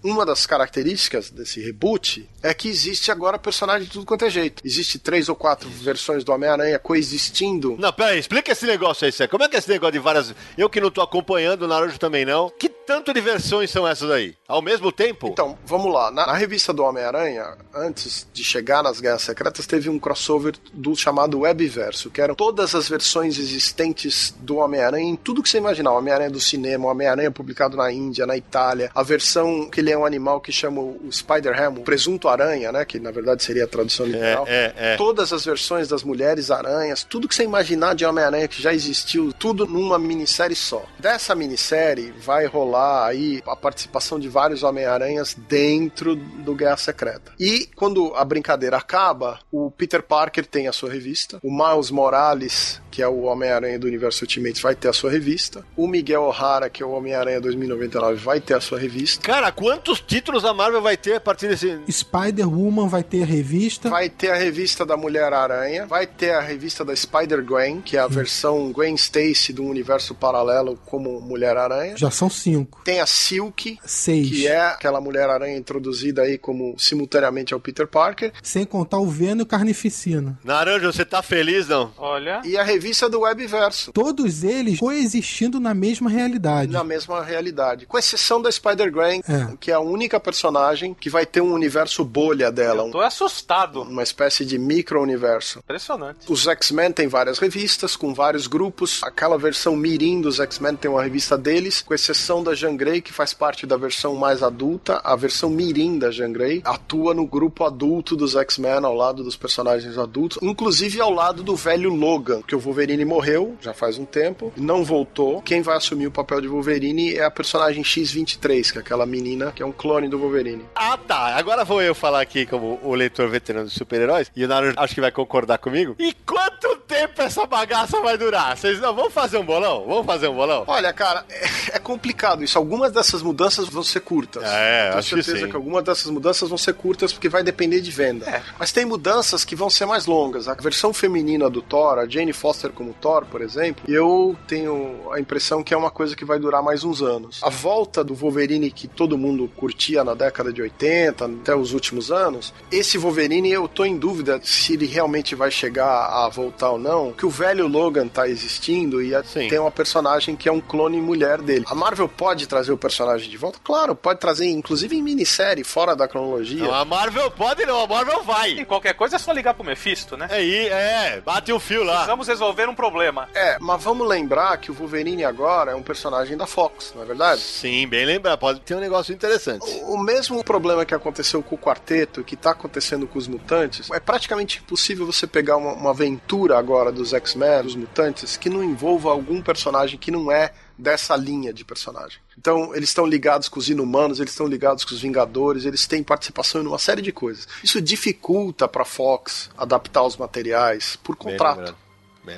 uma das características desse reboot é que existe agora personagem de tudo quanto é jeito. Existe três ou quatro versões do Homem-Aranha coexistindo. Não, peraí, explica esse negócio aí, Sé. Como é que é esse negócio de várias. Eu que não tô acompanhando, o Naruto também não. Que tanto de versões são essas aí? Ao mesmo tempo? Então, vamos lá. Na, na revista do Homem-Aranha, antes de chegar nas Guerras Secretas, teve um crossover do chamado Webverso, que eram todas as versões existentes do Homem-Aranha em tudo que você imaginar. O Homem-Aranha do cinema, o Homem-Aranha publicado na Índia, na Itália, a versão que ele é um animal que chama o Spider-Ham, o presunto aranha, né? Que na verdade seria a tradução literal. é, é. Todas as versões das mulheres aranhas, tudo que você imaginar de Homem-Aranha que já existiu, tudo numa minissérie só. Dessa minissérie vai rolar aí a participação de vários Homem-Aranhas dentro do Guerra Secreta. E quando a brincadeira acaba, o Peter Parker tem a sua revista, o Miles Morales, que é o Homem-Aranha do Universo Ultimate, vai ter a sua revista, o Miguel O'Hara, que é o Homem-Aranha 2099, vai ter a sua revista. Cara, quantos títulos a Marvel vai ter a partir desse. Spider-Woman vai ter revista. Vai ter a revista da Mulher-Aranha, vai ter a revista da Spider-Gwen, que é a versão Gwen Stacy do universo paralelo como Mulher-Aranha. Já são cinco. Tem a Silk, Seis. que é aquela Mulher-Aranha introduzida aí como simultaneamente ao Peter Parker. Sem contar o Venom e o Carnificina. Naranjo, você tá feliz, não? Olha. E a revista do Webverso. Todos eles coexistindo na mesma realidade. Na mesma realidade. Com exceção da Spider-Gwen, É. que é a única personagem que vai ter um universo bolha dela. Eu tô assustado. Uma espécie de micro-universo. Impressionante. Os X-Men têm várias revistas, com vários grupos. Aquela versão mirim dos X-Men tem uma revista deles, com exceção da Jean Grey, que faz parte da versão mais adulta. A versão mirim da Jean Grey atua no grupo adulto dos X-Men, ao lado dos personagens adultos, inclusive ao lado do velho Logan, que o Wolverine morreu já faz um tempo, não voltou. Quem vai assumir o papel de Wolverine é a personagem X-23, que é aquela menina que é um clone do Wolverine. Ah, tá. Agora vou eu falar aqui como o leitor veterano de super-heróis. E o Naruto acho que vai concordar comigo. E quanto tempo essa bagaça vai durar? Vocês não vamos fazer um bolão? Vamos fazer um bolão? Olha, cara, é, é complicado isso. Algumas dessas mudanças vão ser curtas. É, Tenho acho que certeza sim. que, algumas dessas mudanças vão ser curtas porque vai depender de venda. É. Mas tem mudanças que vão ser mais longas. A versão feminina do Thor, a Jane Foster como Thor, por exemplo, eu tenho a impressão que é uma coisa que vai durar mais uns anos. A volta do Wolverine que todo mundo curtia na década de 80, até os últimos anos, esse Wolverine eu tô em dúvida se ele realmente vai chegar a voltar ou não, que o velho Logan tá existindo e Sim. tem uma personagem que é um clone mulher dele. A Marvel pode trazer o personagem de volta? Claro, pode trazer, inclusive em minissérie, fora da cronologia. Não, a Marvel pode não, a Marvel E vai. qualquer coisa é só ligar pro Mephisto, né? Aí, é, bate o fio lá. Precisamos resolver um problema. É, mas vamos lembrar que o Wolverine agora é um personagem da Fox, não é verdade? Sim, bem lembrar, pode ter um negócio interessante. O mesmo problema que aconteceu com o quarteto que tá acontecendo com os mutantes, é praticamente impossível você pegar uma, uma aventura agora dos X-Men, dos mutantes, que não envolva algum personagem que não é dessa linha de personagem. Então, eles estão ligados com os inumanos, eles estão ligados com os Vingadores, eles têm participação em uma série de coisas. Isso dificulta para Fox adaptar os materiais por contrato.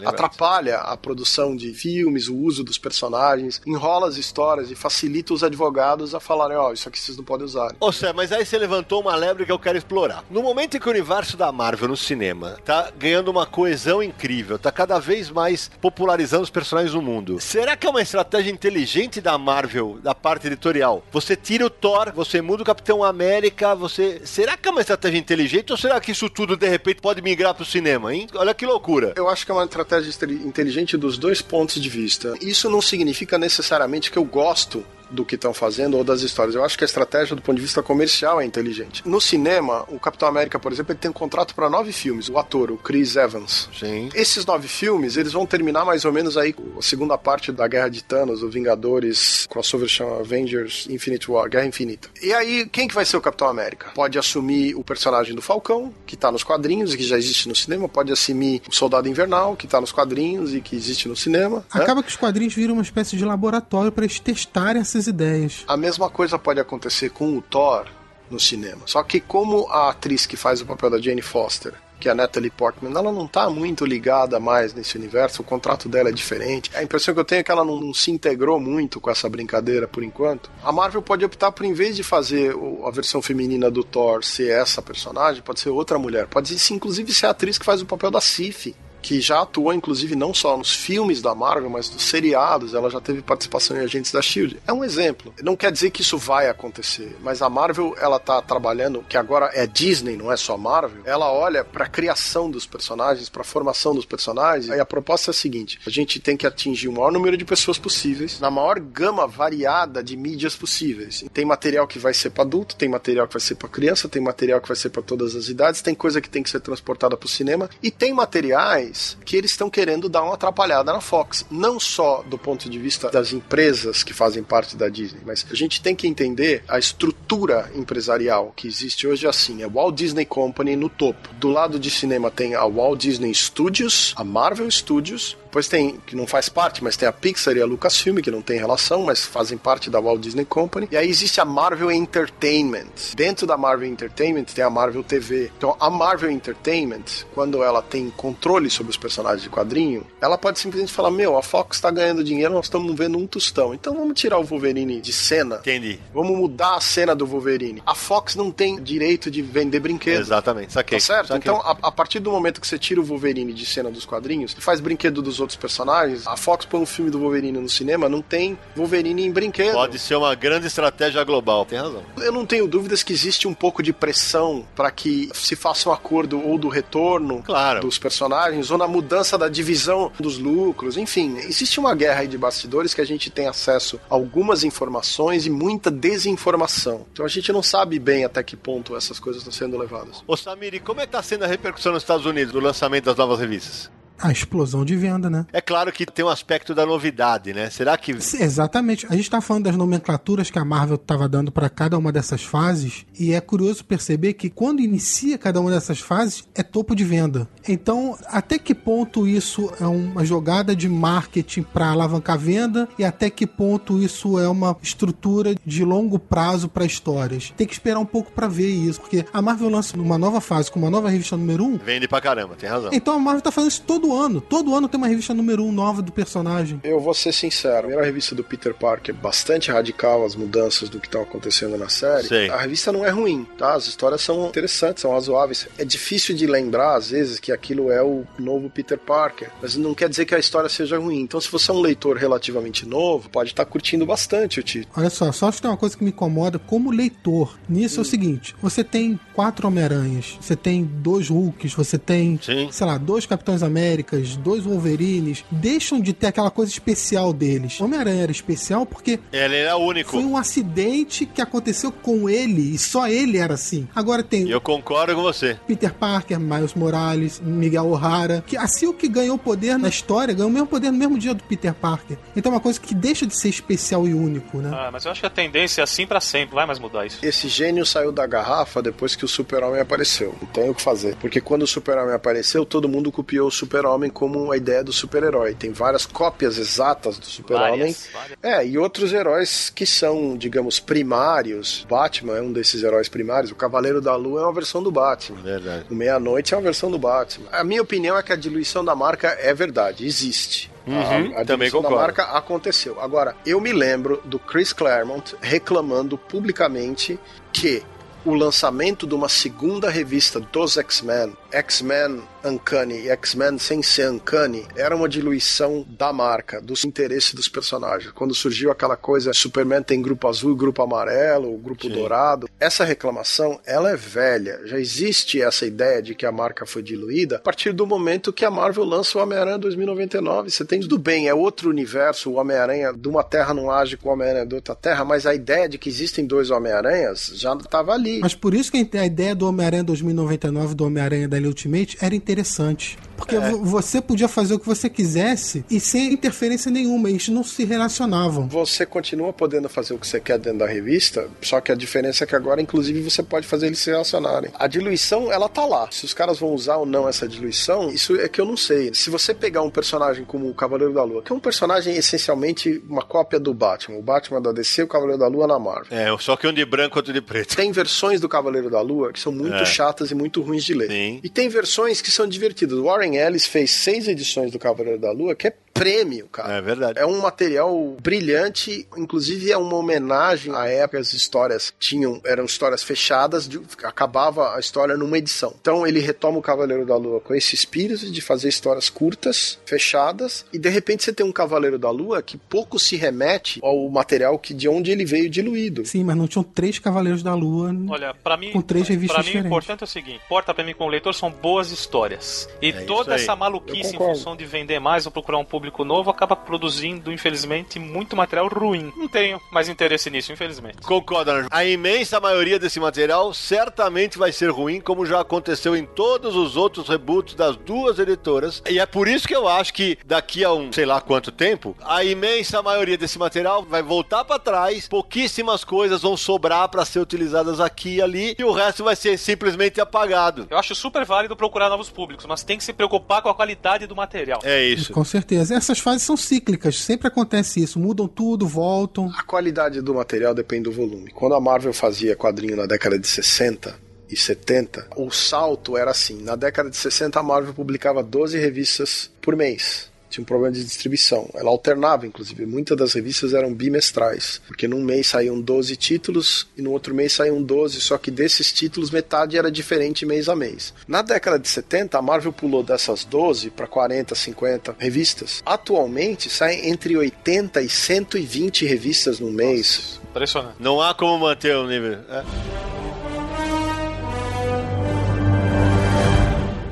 Atrapalha a produção de filmes, o uso dos personagens, enrola as histórias e facilita os advogados a falarem, ó, isso aqui vocês não podem usar. Ô, Sé, mas aí você levantou uma lebre que eu quero explorar. No momento em que o universo da Marvel no cinema tá ganhando uma coesão incrível, tá cada vez mais popularizando os personagens no mundo, será que é uma estratégia inteligente da Marvel, da parte editorial? Você tira o Thor, você muda o Capitão América, você. Será que é uma estratégia inteligente ou será que isso tudo de repente pode migrar pro cinema, hein? Olha que loucura. Eu acho que é uma estratégia inteligente dos dois pontos de vista. Isso não significa necessariamente que eu gosto do que estão fazendo ou das histórias. Eu acho que a estratégia do ponto de vista comercial é inteligente. No cinema, o Capitão América, por exemplo, ele tem um contrato para nove filmes. O ator, o Chris Evans. Sim. Esses nove filmes, eles vão terminar mais ou menos aí com a segunda parte da Guerra de Thanos, o Vingadores, crossover chama Avengers Infinite War, Guerra Infinita. E aí, quem que vai ser o Capitão América? Pode assumir o personagem do Falcão, que tá nos quadrinhos e que já existe no cinema, pode assumir o Soldado Invernal, que tá nos quadrinhos e que existe no cinema. né? Acaba que os quadrinhos viram uma espécie de laboratório para eles testarem essas ideias. A mesma coisa pode acontecer com o Thor no cinema. Só que como a atriz que faz o papel da Jane Foster, que é a Natalie Portman, ela não tá muito ligada mais nesse universo, o contrato dela é diferente. A impressão que eu tenho é que ela não, não se integrou muito com essa brincadeira por enquanto. A Marvel pode optar por, em vez de fazer a versão feminina do Thor ser essa personagem, pode ser outra mulher. Pode ser, inclusive ser a atriz que faz o papel da Sif. Que já atuou, inclusive, não só nos filmes da Marvel, mas nos seriados. Ela já teve participação em Agentes da Shield. É um exemplo. Não quer dizer que isso vai acontecer, mas a Marvel, ela tá trabalhando, que agora é Disney, não é só Marvel. Ela olha para a criação dos personagens, para a formação dos personagens. E a proposta é a seguinte: a gente tem que atingir o maior número de pessoas possíveis, na maior gama variada de mídias possíveis. Tem material que vai ser para adulto, tem material que vai ser para criança, tem material que vai ser para todas as idades, tem coisa que tem que ser transportada para o cinema e tem materiais que eles estão querendo dar uma atrapalhada na Fox, não só do ponto de vista das empresas que fazem parte da Disney, mas a gente tem que entender a estrutura empresarial que existe hoje assim, é Walt Disney Company no topo. Do lado de cinema tem a Walt Disney Studios, a Marvel Studios, depois tem, que não faz parte, mas tem a Pixar e a Lucasfilm, que não tem relação, mas fazem parte da Walt Disney Company. E aí existe a Marvel Entertainment. Dentro da Marvel Entertainment tem a Marvel TV. Então a Marvel Entertainment, quando ela tem controle sobre os personagens de quadrinho, ela pode simplesmente falar: Meu, a Fox está ganhando dinheiro, nós estamos vendo um tostão. Então vamos tirar o Wolverine de cena. Entendi. Vamos mudar a cena do Wolverine. A Fox não tem direito de vender brinquedos. Exatamente, saquei. Tá certo? saquei. Então, a, a partir do momento que você tira o Wolverine de cena dos quadrinhos e faz brinquedo dos outros personagens, a Fox põe um filme do Wolverine no cinema, não tem Wolverine em brinquedo. Pode ser uma grande estratégia global, tem razão. Eu não tenho dúvidas que existe um pouco de pressão para que se faça um acordo ou do retorno Claro. dos personagens ou na mudança da divisão dos lucros. Enfim, existe uma guerra aí de bastidores que a gente tem acesso a algumas informações e muita desinformação. Então a gente não sabe bem até que ponto essas coisas estão sendo levadas. Ô Samir, como é que tá sendo a repercussão nos Estados Unidos do lançamento das novas revistas? A explosão de venda, né? É claro que tem um aspecto da novidade, né? Será que. Sim, Exatamente. A gente tá falando das nomenclaturas que a Marvel estava dando para cada uma dessas fases, e é curioso perceber que quando inicia cada uma dessas fases é topo de venda. Então, até que ponto isso é uma jogada de marketing para alavancar a venda e até que ponto isso é uma estrutura de longo prazo para histórias? Tem que esperar um pouco para ver isso, porque a Marvel lança uma nova fase com uma nova revista número 1. Vende pra caramba, tem razão. Então a Marvel tá fazendo isso todo ano. Todo ano tem uma revista número 1 nova do personagem. Eu vou ser sincero, a primeira revista do Peter Parker é bastante radical as mudanças do que estão acontecendo na série. Sei. A revista não é ruim, tá? As histórias são interessantes, são razoáveis. É difícil de lembrar, às vezes, que aquilo é o novo Peter Parker, mas não quer dizer que a história seja ruim. Então, se você é um leitor relativamente novo, pode estar curtindo bastante o título. Olha só, só acho que tem uma coisa que me incomoda como leitor. Nisso é o seguinte: você tem quatro Homem-Aranhas, você tem dois Hulks, você tem, Sim. sei lá, dois Capitães Américas, dois Wolverines. Deixam de ter aquela coisa especial deles. O Homem-Aranha era especial porque Ele era único. foi um acidente que aconteceu com ele e só ele era assim. Agora tem eu concordo com você. Peter Parker, Miles Morales, Miguel O'Hara, que a Silk ganhou poder na história, ganhou o mesmo poder no mesmo dia do Peter Parker. Então é uma coisa que deixa de ser especial e único, né? Ah, mas eu acho que a tendência é assim pra sempre, vai mais mudar isso. Esse gênio saiu da garrafa depois que o Super-Homem apareceu. Não tem o que fazer. Porque quando o Super-Homem apareceu, todo mundo copiou o Super-Homem como a ideia do super-herói. Tem várias cópias exatas do Super-Homem. É, e outros heróis que são, digamos, primários. Batman é um desses heróis primários. O Cavaleiro da Lua é uma versão do Batman. Verdade. O Meia-Noite é uma versão do Batman. A minha opinião é que a diluição da marca é verdade, existe. Uhum, a, a também diluição da concordo. marca aconteceu. Agora, eu me lembro do Chris Claremont reclamando publicamente que o lançamento de uma segunda revista dos X-Men, X-Men Uncanny e X-Men sem ser Uncanny, era uma diluição da marca, dos interesses dos personagens. Quando surgiu aquela coisa, Superman tem grupo azul e grupo amarelo, grupo dourado. Essa reclamação, ela é velha. Já existe essa ideia de que a marca foi diluída a partir do momento que a Marvel lança o Homem-Aranha 2099. Você tem tudo bem, é outro universo, o Homem-Aranha de uma terra não age com o Homem-Aranha de outra terra, mas a ideia de que existem dois Homem-Aranhas já estava ali. Mas por isso que a ideia do Homem-Aranha 2099 do Homem-Aranha da Ultimate era interessante. Porque vo- você podia fazer o que você quisesse e sem interferência nenhuma, eles não se relacionavam. Você continua podendo fazer o que você quer dentro da revista, só que a diferença é que agora, inclusive, você pode fazer eles se relacionarem. A diluição, ela tá lá. Se os caras vão usar ou não essa diluição, isso é que eu não sei. Se você pegar um personagem como o Cavaleiro da Lua, que é um personagem essencialmente uma cópia do Batman, o Batman da DC e o Cavaleiro da Lua na Marvel. É, só que um de branco, outro de preto. Tem versões do Cavaleiro da Lua que são muito É. chatas e muito ruins de ler. Sim. E tem versões que são divertidas. O Warren Ellis fez seis edições do Cavaleiro da Lua que é prêmio, cara. É verdade. É um material brilhante, inclusive é uma homenagem à época as histórias tinham eram histórias fechadas, de, acabava a história numa edição. Então ele retoma o Cavaleiro da Lua com esse espírito de fazer histórias curtas, fechadas, e de repente você tem um Cavaleiro da Lua que pouco se remete ao material que de onde ele veio diluído. Sim, mas não tinham três Cavaleiros da Lua Olha, para mim, com três revistas pra mim o diferentes. importante é o seguinte: importa pra mim como leitor são boas histórias. E É toda essa maluquice em função de vender mais ou procurar um público novo acaba produzindo, infelizmente, muito material ruim. Não tenho mais interesse nisso, infelizmente. Concordo, Anjo. A imensa maioria desse material certamente vai ser ruim, como já aconteceu em todos os outros reboots das duas editoras. E é por isso que eu acho que daqui a um, sei lá quanto tempo, a imensa maioria desse material vai voltar pra trás, pouquíssimas coisas vão sobrar pra ser utilizadas aqui e ali, e o resto vai ser simplesmente apagado. Eu acho super válido procurar novos públicos, mas tem que se preocupar com a qualidade do material. É isso. Com certeza. Essas fases são cíclicas, sempre acontece isso. Mudam tudo, voltam. A qualidade do material depende do volume. Quando a Marvel fazia quadrinho na década de 60 e 70, o salto era assim. Na década de 60, a Marvel publicava 12 revistas por mês. Tinha um problema de distribuição. Ela alternava, inclusive. Muitas das revistas eram bimestrais. Porque num mês saíam 12 títulos e no outro mês saíam 12, só que desses títulos metade era diferente mês a mês. Na década de 70, a Marvel pulou dessas 12 para 40, 50 revistas. Atualmente saem entre 80 e 120 revistas no mês. Impressionante. Não há como manter o nível. é.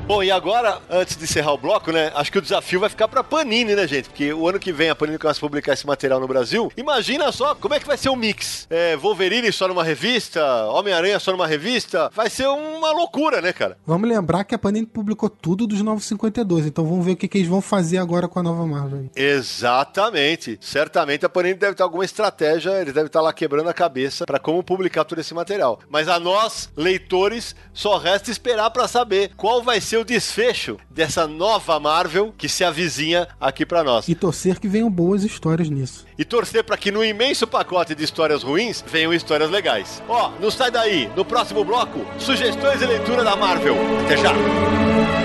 Bom, e agora, antes de encerrar o bloco, né? Acho que o desafio vai ficar pra Panini, né, gente? Porque o ano que vem a Panini começa a publicar esse material no Brasil. Imagina só como é que vai ser o mix. É, Wolverine só numa revista, Homem-Aranha só numa revista. Vai ser uma loucura, né, cara? Vamos lembrar que a Panini publicou tudo dos 952, então vamos ver o que, que eles vão fazer agora com a nova Marvel. Exatamente. Certamente a Panini deve ter alguma estratégia, eles devem estar lá quebrando a cabeça pra como publicar todo esse material. Mas a nós, leitores, só resta esperar pra saber qual vai ser o desfecho dessa nova Marvel que se avizinha aqui pra nós. E torcer que venham boas histórias nisso. E torcer pra que no imenso pacote de histórias ruins venham histórias legais. Ó, não sai daí. No próximo bloco, sugestões e leitura da Marvel. Até já.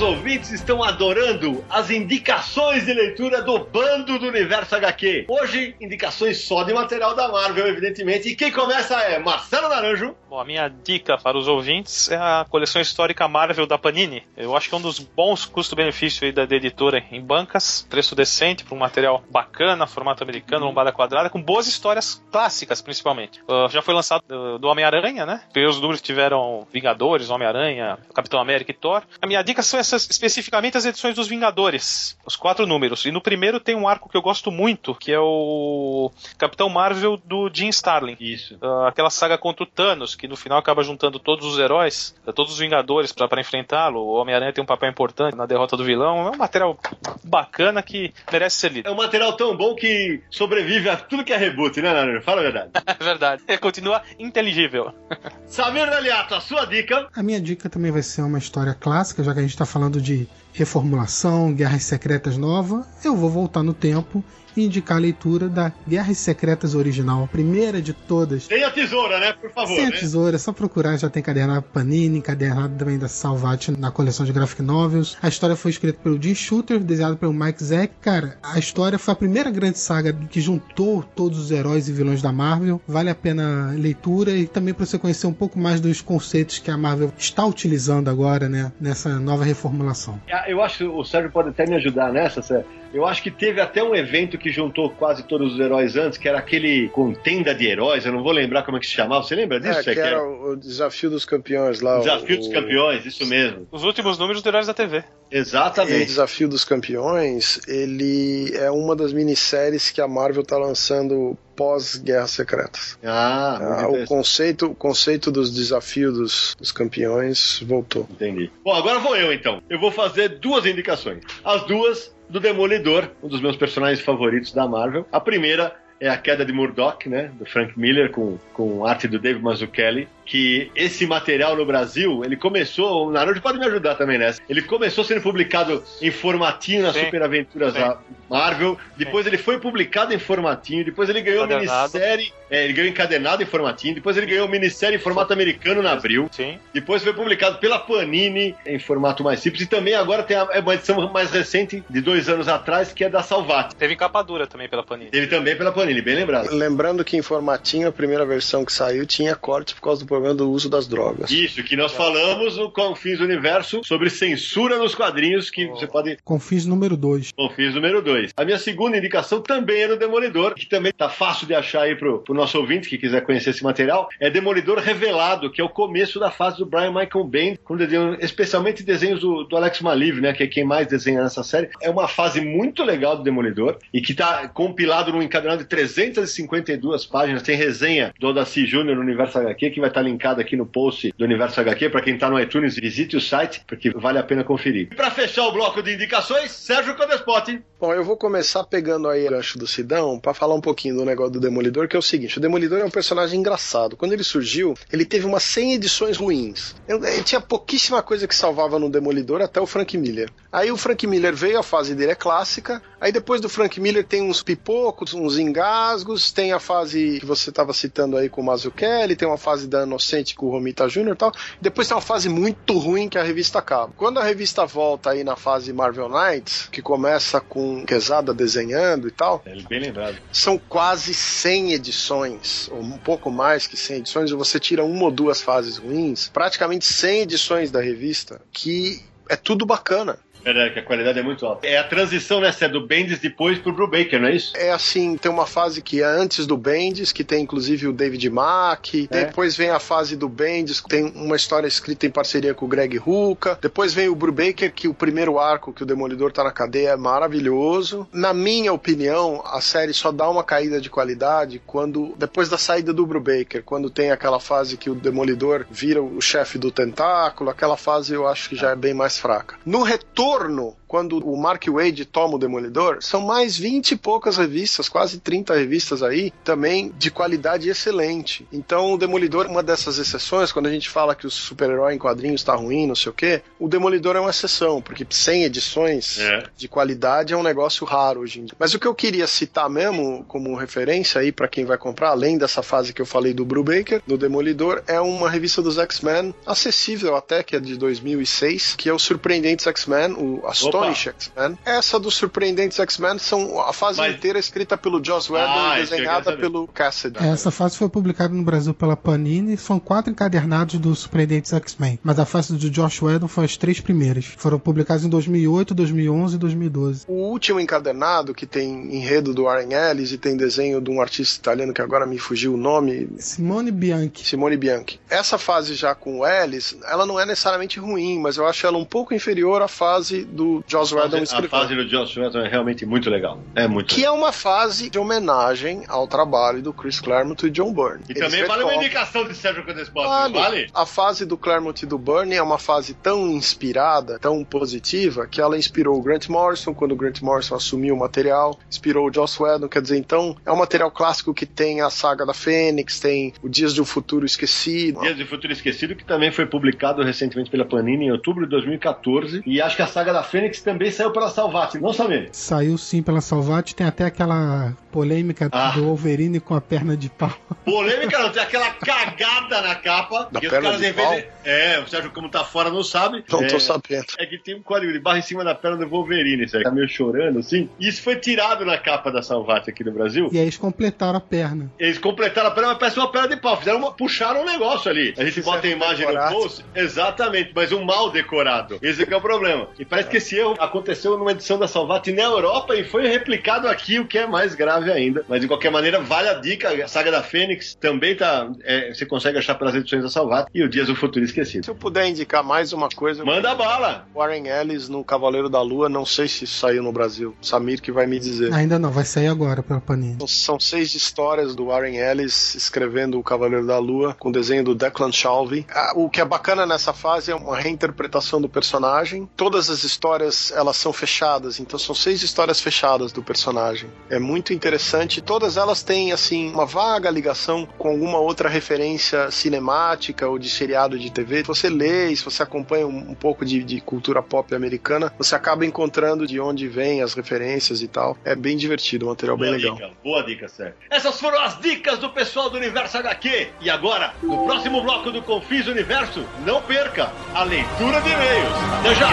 Nossos ouvintes estão adorando as indicações de leitura do bando do Universo HQ. Hoje, indicações só de material da Marvel, evidentemente. E quem começa é Marcelo Naranjo. Bom, a minha dica para os ouvintes é a coleção histórica Marvel da Panini. Eu acho que é um dos bons custo-benefício da, da editora em bancas, preço decente para um material bacana, formato americano, lombada quadrada, com boas histórias clássicas, principalmente. Uh, já foi lançado uh, do Homem-Aranha, né? Os números tiveram Vingadores, Homem-Aranha, Capitão América e Thor. A minha dica são essas, especificamente as edições dos Vingadores, os quatro números. E no primeiro tem um arco que eu gosto muito, que é o Capitão Marvel do Jim Starlin. Isso. Uh, aquela saga contra o Thanos, que no final acaba juntando todos os heróis, uh, todos os Vingadores pra pra enfrentá-lo. O Homem-Aranha tem um papel importante na derrota do vilão. É um material bacana que merece ser lido. É um material tão bom que sobrevive a tudo que é reboot, né, Naranjo? Fala a verdade. É verdade. Continua inteligível. Samir Daliato, a sua dica. A minha dica também vai ser uma história clássica, já que a gente está falando de reformulação, guerras secretas nova. Eu vou voltar no tempo e indicar a leitura da Guerras Secretas original, primeira de todas. Tem a tesoura, né? Por favor. Sem a né? tesoura, é só procurar, já tem cadernado Panini, encadernado também da Salvat na coleção de graphic novels. A história foi escrita pelo Jim Shooter, desenhada pelo Mike Zeck. Cara, a história foi a primeira grande saga que juntou todos os heróis e vilões da Marvel. Vale a pena a leitura e também para você conhecer um pouco mais dos conceitos que a Marvel está utilizando agora, né, nessa nova reformulação. Ah, Eu acho que o Sérgio pode até me ajudar nessa, Sérgio. Eu acho que teve até um evento que juntou quase todos os heróis antes, que era aquele contenda de heróis, eu não vou lembrar como é que se chamava. Você lembra disso, É, Zé? que era o o desafio dos campeões lá. Desafio o- dos Campeões, isso mesmo. Os últimos números do Heróis da TV. O Exatamente. Desafio dos Campeões, ele é uma das minisséries que a Marvel tá lançando pós-Guerras Secretas. Ah, muito Ah, o conceito, o conceito dos desafios dos, dos campeões voltou. Entendi. Bom, agora vou eu então. Eu vou fazer duas indicações. As duas do Demolidor, um dos meus personagens favoritos da Marvel. A primeira é a queda de Murdoch, né, do Frank Miller com, com arte do Dave Mazzucchelli, que esse material no Brasil, ele começou, o Naruto pode me ajudar também nessa. Ele começou sendo publicado em formatinho nas Sim. Super Aventuras Sim. lá Marvel. Depois ele foi publicado em formatinho. Depois ele ganhou Encadernado. minissérie. É, ele ganhou encadernado em formatinho. Depois ele ganhou minissérie em formato americano na Abril. Sim. Depois foi publicado pela Panini em formato mais simples. E também agora tem a- é uma edição mais recente, de dois anos atrás, que é da Salvat. Teve capa dura também pela Panini. Ele também pela Panini, bem lembrado. Lembrando que em formatinho, a primeira versão que saiu tinha corte por causa do problema do uso das drogas. Isso, que nós falamos no Confins do Universo sobre censura nos quadrinhos, que você pode Confins número 2. Confins número 2. A minha segunda indicação também é no Demolidor, que também tá fácil de achar aí pro, pro nosso ouvinte que quiser conhecer esse material. É Demolidor Revelado, que é o começo da fase do Brian Michael Bendis, com desenho, especialmente desenhos do, do Alex Maliv, né, que é quem mais desenha nessa série. É uma fase muito legal do Demolidor e que tá compilado num encadernado de 352 páginas. Tem resenha do Odaci Júnior no Universo HQ, que vai estar linkado aqui no post do Universo HQ. Para quem tá no iTunes, visite o site, porque vale a pena conferir. Para fechar o bloco de indicações, Sérgio Codespot. Bom, eu vou começar pegando aí o gancho do Sidão pra falar um pouquinho do negócio do Demolidor, que é o seguinte: o Demolidor é um personagem engraçado. Quando ele surgiu, ele teve umas 100 edições ruins. Eu- eu tinha pouquíssima coisa que salvava no Demolidor até o Frank Miller. Aí o Frank Miller veio, a fase dele é clássica. Aí depois do Frank Miller tem uns pipocos, uns engasgos, tem a fase que você estava citando aí com o Mazzucchelli, tem uma fase da Inocente com o Romita Jr. e tal. Depois tem uma fase muito ruim que a revista acaba. Quando a revista volta aí na fase Marvel Knights, que começa com Quesada desenhando e tal, É bem lembrado. são quase 100 edições, ou um pouco mais que 100 edições, você tira uma ou duas fases ruins, praticamente 100 edições da revista, que é tudo bacana. Verdade, que a qualidade é muito alta. É a transição, né, Cé, do Bendis depois pro Brubaker, não é isso? É assim, tem uma fase que é antes do Bendis, que tem inclusive o David Mack. É. Depois vem a fase do Bendis, que tem uma história escrita em parceria com o Greg Rucka. Depois vem o Brubaker, que o primeiro arco que o Demolidor tá na cadeia é maravilhoso. Na minha opinião, a série só dá uma caída de qualidade quando depois da saída do Brubaker, quando tem aquela fase que o Demolidor vira o chefe do tentáculo, aquela fase eu acho que já é bem mais fraca. No retorno, entorno quando o Mark Wade toma o Demolidor, são mais 20 e poucas revistas, quase 30 revistas aí, também de qualidade excelente. Então o Demolidor, uma dessas exceções, quando a gente fala que o super-herói em quadrinhos está ruim, não sei o quê, o Demolidor é uma exceção, porque 100 edições É. de qualidade é um negócio raro hoje em dia. Mas o que eu queria citar mesmo como referência aí para quem vai comprar, além dessa fase que eu falei do Brubaker, do Demolidor, é uma revista dos X-Men, acessível até, que é de 2006, que é o Surpreendentes X-Men, o Astonish X-Men. Essa dos Surpreendentes X-Men são a fase Mas- inteira escrita pelo Joss Whedon Ah, e desenhada pelo Cassidy. Essa fase foi publicada no Brasil pela Panini. São quatro encadernados dos Surpreendentes X-Men. Mas a fase do Josh Whedon foi as três primeiras. Foram publicadas em 2008, 2011 e 2012. O último encadernado, que tem enredo do Warren Ellis e tem desenho de um artista italiano que agora me fugiu o nome, Simone Bianchi. Simone Bianchi. Essa fase já com o Ellis, ela não é necessariamente ruim, mas eu acho ela um pouco inferior à fase do Joss Whedon A escrevendo. fase do Josh Whedon é realmente muito legal. É muito Que é uma fase de homenagem ao trabalho do Chris Claremont e John Byrne. E Eles também vale uma indicação de Sérgio Codespot, Vale. vale? vale? A fase do Claremont e do Byrne é uma fase tão inspirada, tão positiva, que ela inspirou o Grant Morrison quando o Grant Morrison assumiu o material, inspirou o Joss Whedon, quer dizer, então é um material clássico que tem a saga da Fênix, tem o Dias de um Futuro Esquecido. Dias de Futuro Esquecido, que também foi publicado recentemente pela Panini em outubro de 2014. E acho que a saga da Fênix também saiu pela Salvat, não Samir? Saiu sim pela Salvat. Tem até aquela polêmica Ah. do Wolverine com a perna de pau. Polêmica não, tem aquela cagada na capa. Da que os perna caras, de pau? de- É, o Sérgio, como tá fora, não sabe. Não é... tô sabendo. É que tem um quadrinho de barra em cima da perna do Wolverine, isso aí. Tá meio chorando, assim. E isso foi tirado na capa da Salvat aqui no Brasil. E aí eles completaram a perna. Eles completaram a perna, mas parece uma perna de pau. Fizeram uma, puxaram um negócio ali. A gente bota a imagem decorado. no post. Exatamente, mas um mal decorado. Esse que é o problema. E parece que esse erro aconteceu numa edição da Salvat na Europa e foi replicado aqui, o que é mais grave ainda. Mas de qualquer maneira, vale a dica. A saga da Fênix também tá. é, você consegue achar pelas edições da Salvat. E o Dias do Futuro Esquecido. Se eu puder indicar mais uma coisa, eu Manda bala! Warren Ellis no Cavaleiro da Lua, não sei se isso saiu no Brasil. Samir que vai me dizer. Ainda não, vai sair agora pela Panini. Então, São seis histórias do Warren Ellis escrevendo o Cavaleiro da Lua, com desenho do Declan Shalvey. Ah, O que é bacana nessa fase é uma reinterpretação do personagem. Todas as histórias elas são fechadas, então são seis histórias fechadas do personagem. É muito interessante. Todas elas têm assim uma vaga ligação com alguma outra referência cinemática ou de seriado de TV. Se você lê, se você acompanha um, um pouco de, de, cultura pop americana, você acaba encontrando de onde vem as referências e tal. É bem divertido, um material boa bem dica, legal. Boa dica, Sérgio. Essas foram as dicas do pessoal do Universo HQ. E agora, no próximo bloco do Confis Universo, não perca a leitura de e-mails. Até já!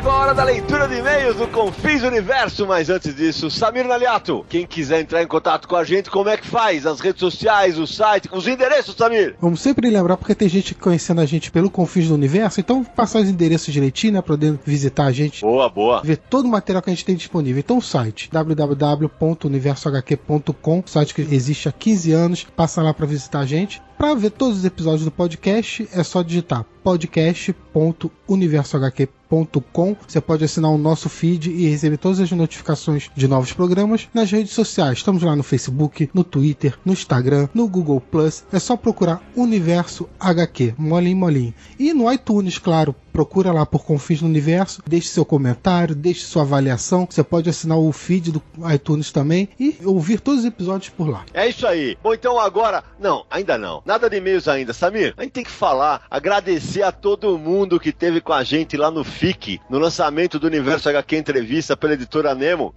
Chegou a hora da leitura de e-mails do Confis Universo, mas antes disso, Samir Naliato, quem quiser entrar em contato com a gente, como é que faz? As redes sociais, o site, os endereços, Samir? Vamos sempre lembrar, porque tem gente conhecendo a gente pelo Confis do Universo, então passar os endereços direitinho, né, pra poder visitar a gente. Boa, boa. Ver todo o material que a gente tem disponível. Então o site, www.universohq.com, site que existe há 15 anos, passa lá para visitar a gente. Para ver todos os episódios do podcast, é só digitar podcast.universohq.com. Você pode assinar o nosso feed e receber todas as notificações de novos programas nas redes sociais. Estamos lá no Facebook, no Twitter, no Instagram, no Google Plus. É só procurar Universo HQ, molinho molinho. E no iTunes, claro, procura lá por Confins no Universo, deixe seu comentário, deixe sua avaliação. Você pode assinar o feed do iTunes também e ouvir todos os episódios por lá. É isso aí. Bom, então agora. Não, ainda não. Nada de e-mails ainda. Samir, a gente tem que falar, agradecer a todo mundo que teve com a gente lá no FIC, no lançamento do Universo HQ Entrevista pela editora Nemo.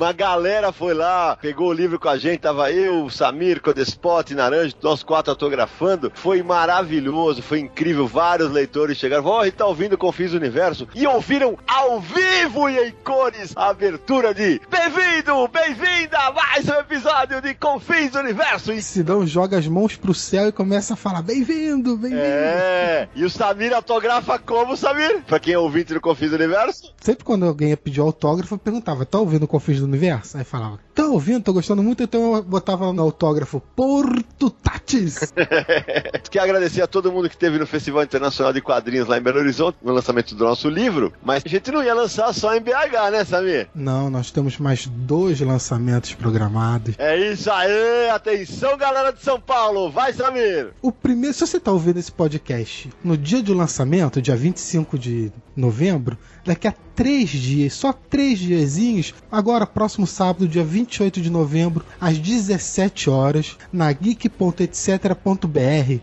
Uma galera foi lá, pegou o livro com a gente, tava eu, Samir, Codespot, Naranja, nós quatro autografando. Foi maravilhoso, foi incrível. Vários leitores chegaram, ó, oh, a gente tá ouvindo Confis Universo e ouviram ao vivo e em cores a abertura de Bem-vindo, bem-vinda a mais um episódio de Confis Universo. E Sidão joga as mãos pro céu e começa a falar: Bem-vindo, bem-vindo. É, e o Samir autografa como, Samir? Pra quem é ouvinte do Confis Universo? Sempre quando alguém ia pedir autógrafo, eu perguntava: Tá ouvindo o Confis do Universo? Aí falava: Tá ouvindo, tô gostando muito, então eu botava no autógrafo Porto Tatis. Quero agradecer a todo mundo que esteve no Festival Internacional de Quadrinhos lá em Belo Horizonte, no lançamento do nosso livro, mas a gente não ia lançar só em BH, né, Samir? Não, nós temos mais dois lançamentos programados. É isso aí, atenção galera de São Paulo, vai Samir! O primeiro, se você tá ouvindo esse podcast no dia do lançamento, dia 25 de novembro, daqui a três dias, só três diazinhos, agora próximo sábado, dia 28 de novembro, às 17 horas, na geek.etc.br.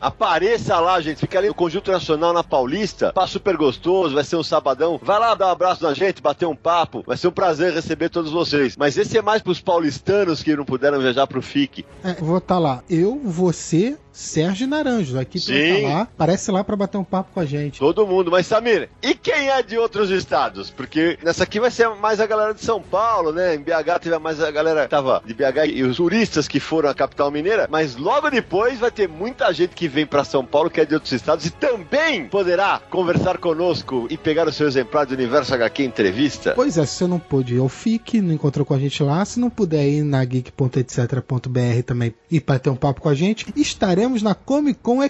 Apareça lá, gente, fica ali no Conjunto Nacional na Paulista, tá super gostoso, vai ser um sabadão. Vai lá dar um abraço na gente, bater um papo, vai ser um prazer receber todos vocês. Mas esse é mais pros paulistanos que não puderam viajar pro FIC. É, vou estar lá, eu, você, Sérgio Naranjo, a equipe vai Sim. estar lá, aparece lá para bater um papo com a gente. Todo mundo, mas Samir, e quem é de outros estados? Porque nessa aqui vai ser mais a galera de São Paulo, né? Em BH teve mais a galera que tava de BH e os turistas que foram à capital mineira, mas logo depois vai ter muita gente que vem pra São Paulo que é de outros estados e também poderá conversar conosco e pegar o seu exemplar do Universo HQ Entrevista. Pois é, se você não pôde ir ao FIC, não encontrou com a gente lá, se não puder ir na geek.etc.br também e bater um papo com a gente, estaremos na Comic Con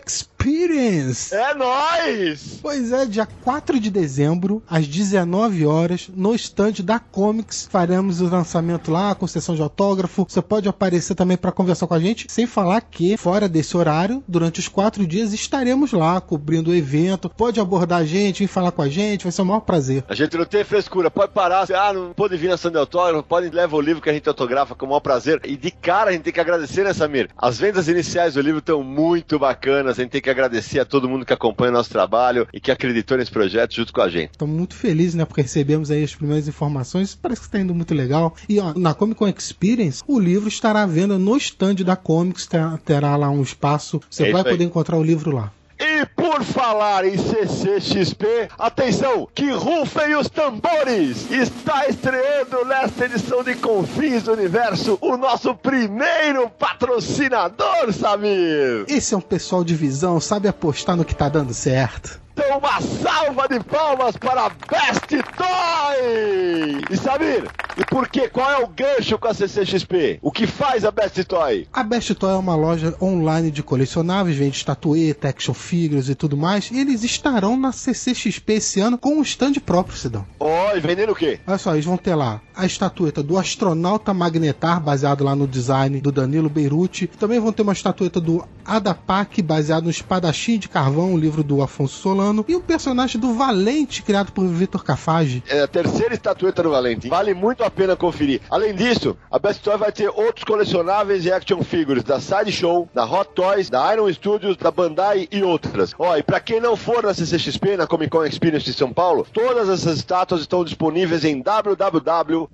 É nóis! Pois é, dia 4 de dezembro, às 19 horas, no estande da Comics, faremos o lançamento lá, com sessão de autógrafo. Você pode aparecer também para conversar com a gente, sem falar que, fora desse horário, durante os quatro dias, estaremos lá cobrindo o evento. Pode abordar a gente, vir falar com a gente, vai ser o maior prazer. A gente não tem frescura, pode parar, ah, não pode vir na Sandra Autógrafo, pode levar o livro que a gente autografa com o maior prazer. E de cara a gente tem que agradecer, né, Samir? As vendas iniciais do livro estão muito bacanas, a gente tem que agradecer a todo mundo que acompanha o nosso trabalho e que acreditou nesse projeto junto com a gente. Estamos muito felizes, né? Porque recebemos aí as primeiras informações. Parece que está indo muito legal. E ó, na Comic Con Experience, o livro estará à venda no stand da Comics. Terá, lá um espaço. Você É vai poder encontrar o livro lá. E por falar em CCXP, atenção, que rufem os tambores! Está estreando nesta edição de Confins do Universo o nosso primeiro patrocinador, Samir! Esse é um pessoal de visão, sabe apostar no que tá dando certo. Então, uma salva de palmas para Best Toy! E Samir, e por que? Qual é o gancho com a CCXP? O que faz a Best Toy? A Best Toy é uma loja online de colecionáveis, vende estatueta, action figures e tudo mais. E eles estarão na CCXP esse ano com um stand próprio, Cidão. Ó, oh, e vendendo o quê? Olha só, eles vão ter lá a estatueta do astronauta Magnetar, baseado lá no design do Danilo Beirute. Também vão ter uma estatueta do Adapak, baseado no Espadachim de Carvão, o livro do Afonso Solano. E o personagem do Valente, criado por Vitor Cafage. É a terceira estatueta do Valente. Vale muito a pena conferir. Além disso, a Best Toy vai ter outros colecionáveis e action figures da Sideshow, da Hot Toys, da Iron Studios, da Bandai e outras. Ó, e pra quem não for na CCXP, na Comic Con Experience de São Paulo, todas essas estátuas estão disponíveis em www.besttoy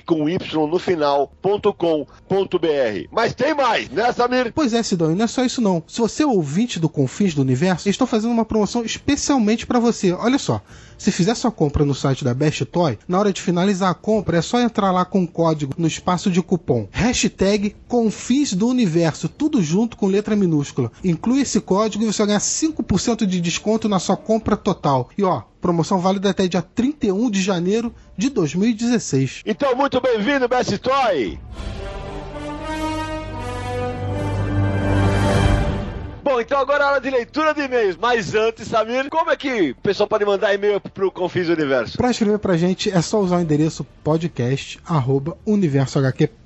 com y no final.com.br. Mas tem mais, né, Samir? Pois é, Sidão, e não é só isso não. Se você é ouvinte do Confins do Universo, estou fazendo uma promoção especialmente para você. Olha só, se fizer sua compra no site da Best Toy, na hora de finalizar a compra é só entrar lá com o código no espaço de cupom. Hashtag Confins do Universo, tudo junto com letra minúscula. Inclui esse código e você vai ganhar 5% de desconto na sua compra total. E ó, promoção válida até dia 31 de janeiro de 2016. Então, muito bem-vindo, Best Toy! Bom, então agora é hora de leitura de e-mails. Mas antes, Samir, como é que o pessoal pode mandar e-mail pro Confis Universo? Para escrever pra gente é só usar o endereço podcast@universohq.com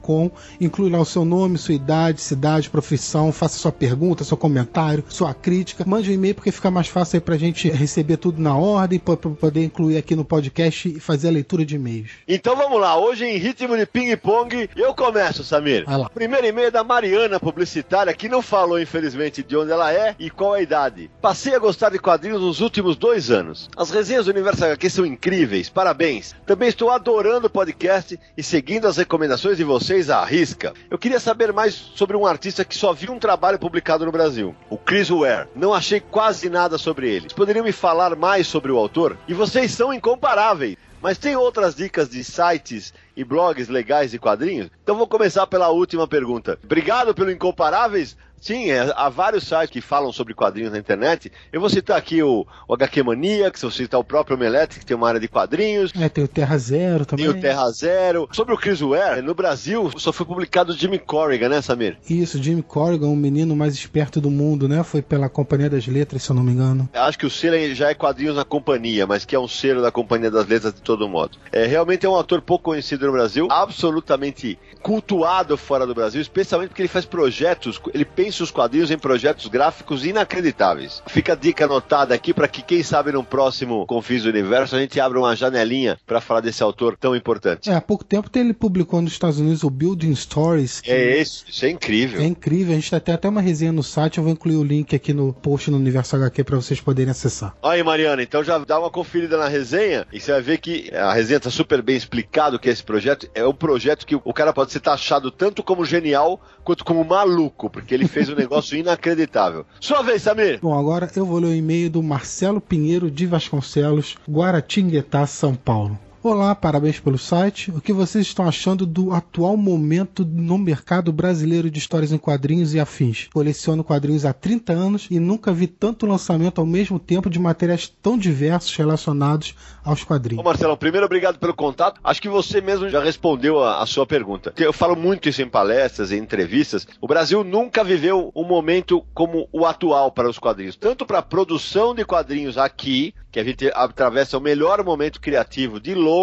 com inclui lá o seu nome, sua idade, cidade, profissão, faça sua pergunta, seu comentário, sua crítica. Mande um e-mail porque fica mais fácil aí pra gente receber tudo na ordem, para poder incluir aqui no podcast e fazer a leitura de e-mails. Então vamos lá, hoje em ritmo de ping-pong, eu começo, Samir. Vai lá. Primeiro e-mail é da Mariana, publicitária, que não falou, infelizmente, de onde ela é e qual a idade. Passei a gostar de quadrinhos nos últimos dois anos. As resenhas do Universo HQ são incríveis, parabéns. Também estou adorando o podcast e seguindo as recomendações de vocês à risca. Eu queria saber mais sobre um artista que só viu um trabalho publicado no Brasil, o Chris Ware. Não achei quase nada sobre ele. Vocês poderiam me falar mais sobre o autor? E vocês são incomparáveis. Mas tem outras dicas de sites e blogs legais de quadrinhos? Então vou começar pela última pergunta. Obrigado pelo Incomparáveis. Sim, é, há vários sites que falam sobre quadrinhos na internet. Eu vou citar aqui o, o HQ Maniacs, vou citar o próprio Omelete, que tem uma área de quadrinhos. É, tem o Terra Zero também. Tem o Terra Zero. Sobre o Chris Ware, no Brasil só foi publicado o Jimmy Corrigan, né, Samir? Isso, Jimmy Corrigan, o menino mais esperto do mundo, né? Foi pela Companhia das Letras, se eu não me engano. Acho que o selo já é quadrinhos na companhia, mas que é um selo da Companhia das Letras de todo modo. É, realmente é um autor pouco conhecido no Brasil, absolutamente cultuado fora do Brasil, especialmente porque ele faz projetos, ele pensa os quadrinhos em projetos gráficos inacreditáveis. Fica a dica anotada aqui para que, quem sabe, no próximo Confis do Universo a gente abra uma janelinha para falar desse autor tão importante. É, há pouco tempo ele publicou nos Estados Unidos o Building Stories. É isso, isso é incrível. É incrível, a gente tem até uma resenha no site, eu vou incluir o link aqui no post no Universo HQ para vocês poderem acessar. Aí, Mariana, então já dá uma conferida na resenha e você vai ver que a resenha está super bem explicado que esse projeto é um projeto que o cara pode ser taxado tanto como genial quanto como maluco, porque ele fez um negócio inacreditável. Sua vez, Samir. Bom, agora eu vou ler o e-mail do Marcelo Pinheiro de Vasconcelos, Guaratinguetá, São Paulo. Olá, parabéns pelo site. O que vocês estão achando do atual momento no mercado brasileiro de histórias em quadrinhos e afins? Coleciono quadrinhos há 30 anos e nunca vi tanto lançamento ao mesmo tempo de materiais tão diversos relacionados aos quadrinhos. Ô Marcelo, primeiro obrigado pelo contato. Acho que você mesmo já respondeu a, a sua pergunta. Eu falo muito isso em palestras, em entrevistas. O Brasil nunca viveu um momento como o atual para os quadrinhos, tanto para a produção de quadrinhos aqui, que a gente atravessa o melhor momento criativo de longe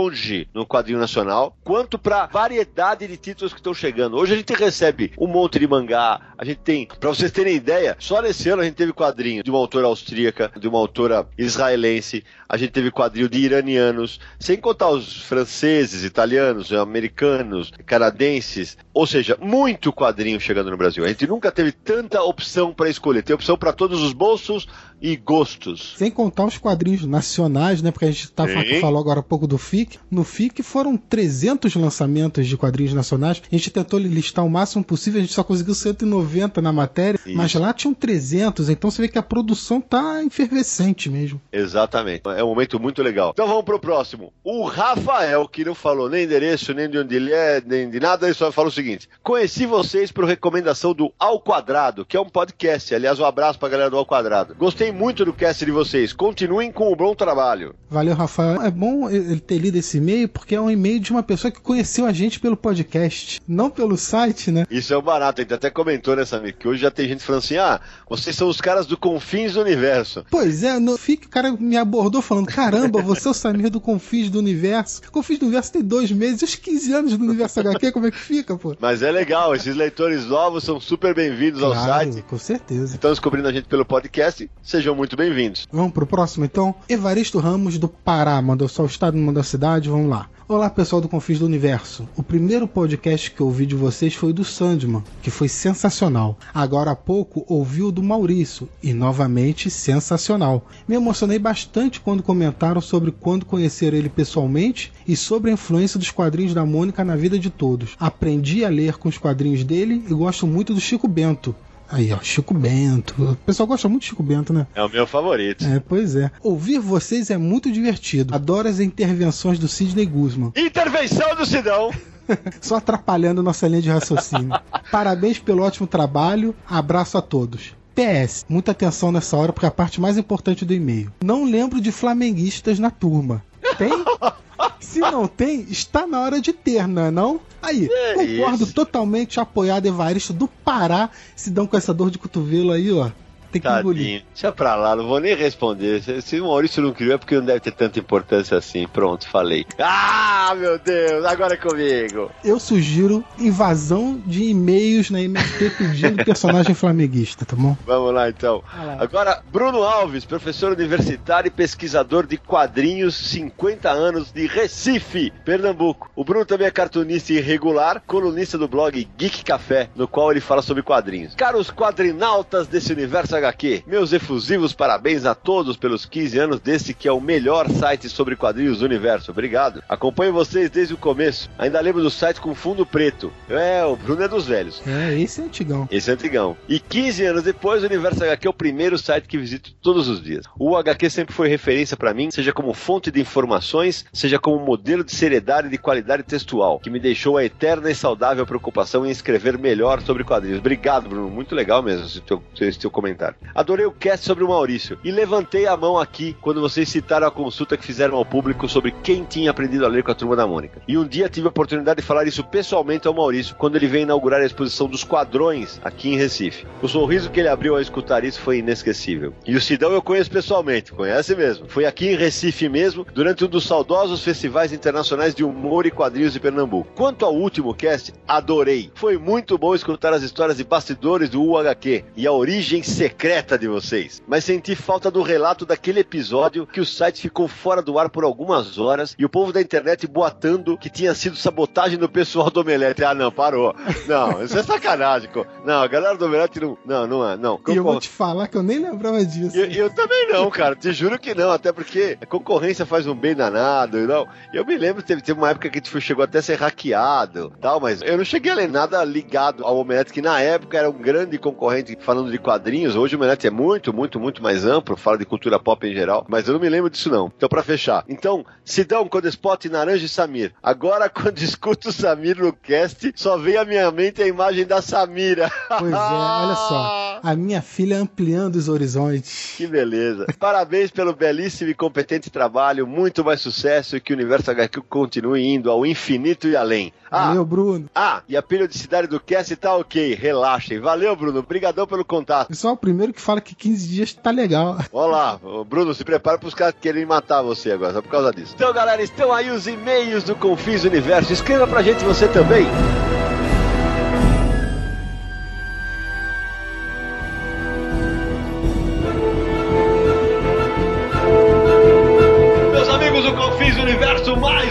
no quadrinho nacional, quanto para variedade de títulos que estão chegando. Hoje a gente recebe um monte de mangá, a gente tem, para vocês terem ideia, só nesse ano a gente teve quadrinho de uma autora austríaca, de uma autora israelense, a gente teve quadrinho de iranianos, sem contar os franceses, italianos, americanos, canadenses, ou seja, muito quadrinho chegando no Brasil. A gente nunca teve tanta opção para escolher, tem opção para todos os bolsos e gostos. Sem contar os quadrinhos nacionais, né? Porque a gente tá, falou agora há pouco do FIC. No FIC foram 300 lançamentos de quadrinhos nacionais. A gente tentou listar o máximo possível, a gente só conseguiu 190 na matéria, Isso. mas lá tinham 300. Então você vê que a produção tá efervescente mesmo. Exatamente. É um momento muito legal. Então vamos pro próximo. O Rafael, que não falou nem endereço, nem de onde ele é, nem de nada, ele só falou o seguinte: Conheci vocês por recomendação do Ao Quadrado, que é um podcast. Aliás, um abraço pra galera do Ao Quadrado. Gostei muito do cast de vocês. Continuem com o bom trabalho. Valeu, Rafael. É bom ele ter lido esse e-mail, porque é um e-mail de uma pessoa que conheceu a gente pelo podcast, não pelo site, né? Isso é um barato. A gente até comentou nessa amiga que hoje já tem gente falando assim: ah, vocês são os caras do Confins do Universo. Pois é, no FIC o cara me abordou falando: caramba, você é o Samir do Confins do Universo. Confins do Universo tem dois meses, os 15 anos do Universo HQ, como é que fica, pô? Mas é legal, esses leitores novos são super bem-vindos ao Claro, site. com certeza. Estão descobrindo a gente pelo podcast, sejam muito bem-vindos. Vamos pro próximo então. Evaristo Ramos do Pará, mandou só o estado, mandou a cidade, vamos lá. Olá pessoal do Confis do Universo. O primeiro podcast que eu ouvi de vocês foi do Sandman, que foi sensacional. Agora há pouco ouvi o do Maurício, e novamente sensacional. Me emocionei bastante quando comentaram sobre quando conheceram ele pessoalmente e sobre a influência dos quadrinhos da Mônica na vida de todos. Aprendi a ler com os quadrinhos dele e gosto muito do Chico Bento. Aí, ó, Chico Bento. O pessoal gosta muito de Chico Bento, né? É o meu favorito. É, pois é. Ouvir vocês é muito divertido. Adoro as intervenções do Sidney Guzman. Intervenção do Sidão. Só atrapalhando nossa linha de raciocínio. Parabéns pelo ótimo trabalho. Abraço a todos. PS, muita atenção nessa hora porque é a parte mais importante do e-mail. Não lembro de flamenguistas na turma. Tem? Se não tem, está na hora de ter, não é não? Aí, É concordo isso. totalmente apoiado Evaristo do Pará, se dão com essa dor de cotovelo aí, ó. Tem que engolir. Tadinho. Deixa pra lá, não vou nem responder. Se, se o Maurício não criou é porque não deve ter tanta importância assim. Pronto, falei. Ah, meu Deus, agora é comigo. Eu sugiro invasão de e-mails na MST pedindo personagem flamenguista, tá bom? Vamos lá então. Lá. Agora, Bruno Alves, professor universitário e pesquisador de quadrinhos, 50 anos, de Recife, Pernambuco. O Bruno também é cartunista irregular, colunista do blog Geek Café, no qual ele fala sobre quadrinhos. Caros quadrinautas desse universo HQ, meus efusivos parabéns a todos pelos 15 anos desse que é o melhor site sobre quadrinhos do universo. Obrigado. Acompanho vocês desde o começo. Ainda lembro do site com fundo preto. É, o Bruno é dos velhos. É, esse é antigão. Esse é antigão. E 15 anos depois, o Universo HQ é o primeiro site que visito todos os dias. O HQ sempre foi referência pra mim, seja como fonte de informações, seja como modelo de seriedade e de qualidade textual, que me deixou a eterna e saudável preocupação em escrever melhor sobre quadrinhos. Obrigado, Bruno. Muito legal mesmo esse teu, esse teu comentário. Adorei o cast sobre o Maurício e levantei a mão aqui quando vocês citaram a consulta que fizeram ao público sobre quem tinha aprendido a ler com a turma da Mônica. E um dia tive a oportunidade de falar isso pessoalmente ao Maurício quando ele veio inaugurar a exposição dos quadrões aqui em Recife. O sorriso que ele abriu ao escutar isso foi inesquecível. E o Sidão eu conheço pessoalmente, conhece mesmo. Foi aqui em Recife mesmo, durante um dos saudosos festivais internacionais de humor e quadrinhos de Pernambuco. Quanto ao último cast, adorei. Foi muito bom escutar as histórias de bastidores do UHQ e a origem secreta de vocês. Mas senti falta do relato daquele episódio que o site ficou fora do ar por algumas horas e o povo da internet boatando que tinha sido sabotagem do pessoal do Omelete. Ah, não, parou. Não, isso é sacanagem. Não, a galera do Omelete não. Não, não é. Não. E eu vou te falar que eu nem lembrava disso. eu, eu também não, cara. Te juro que não. Até porque a concorrência faz um bem danado e não. Eu me lembro, teve, teve uma época que foi- chegou até a ser hackeado tal, mas eu não cheguei a ler nada ligado ao Omelete, que na época era um grande concorrente falando de quadrinhos. Hoje o Omelete é muito, muito, muito mais amplo, fala de cultura pop em geral, mas eu não me lembro disso não. Então, pra fechar. Então, Sidão, Codespot, Naranja e Samir. Agora, quando escuto o Samir no cast, só vem à minha mente a imagem da Samira. Pois é, olha só. A minha filha ampliando os horizontes. Que beleza. Parabéns pelo belíssimo e competente trabalho, muito mais sucesso e que o Universo HQ continue indo ao infinito e além. Ah, Valeu, Bruno. ah, e a periodicidade do cast tá ok, relaxem. Valeu, Bruno, obrigadão pelo contato. Eu sou o primeiro que fala que 15 dias tá legal. Olha lá, ô, Bruno, se prepara pros caras quererem matar você agora, só por causa disso. Então, galera, estão aí os e-mails do Confis Universo. Escreva pra gente você também.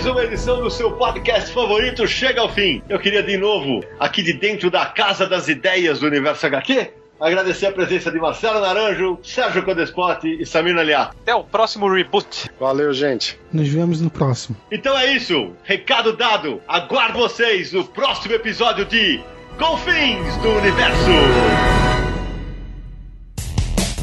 Mais uma edição do seu podcast favorito chega ao fim. Eu queria de novo, aqui de dentro da Casa das Ideias do Universo HQ, agradecer a presença de Marcelo Naranjo, Sérgio Codespot e Samir Naliá. Até o próximo reboot. Valeu, gente. Nos vemos no próximo. Então é isso, recado dado. Aguardo vocês no próximo episódio de Confins do Universo.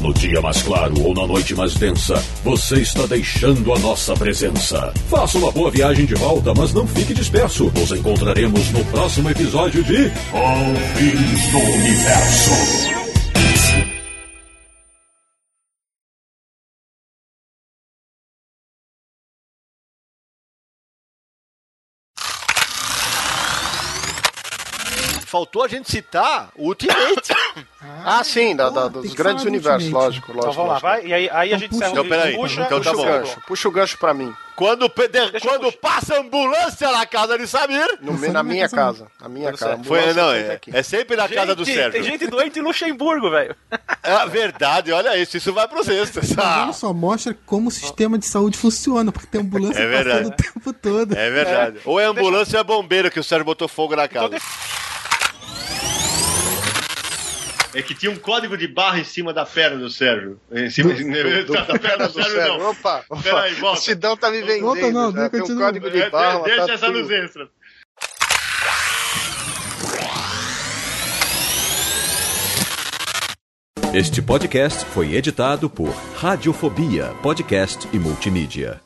No dia mais claro ou na noite mais densa, você está deixando a nossa presença. Faça uma boa viagem de volta, mas não fique disperso. Nos encontraremos no próximo episódio de Confins do Universo. Faltou a gente citar o Ultimate. Ah, sim, da, da- dos grandes universos, Ultimate. lógico, lógico. Então vamos lá, vai. E aí, aí a Então gente puxa. Então, o peraí. Puxa, Então tá puxa o bom. jogo. Gancho, puxa o gancho pra mim. quando Deixa quando passa a ambulância na casa de Samir. No- na minha casa. Na minha casa. Foi, não, é, é sempre na casa do Gente, Sérgio. Tem gente doente em Luxemburgo, velho. É verdade, olha isso, isso vai pros extras. Mas Ah, olha só, mostra como o sistema de saúde funciona, porque tem ambulância É verdade. passando o tempo todo. é verdade. Ou é ambulância ou é bombeiro que o Sérgio botou fogo na casa. É que tinha um código de barra em cima da perna do Sérgio. Em cima Do- da perna do Sérgio, não. Opa, opa. Peraí, volta. O Sidão tá me vendendo. Volta não, já. Tem um continua. código de É, barra. deixa tá essa tudo. nos extras. Este podcast foi editado por Radiofobia, podcast e multimídia.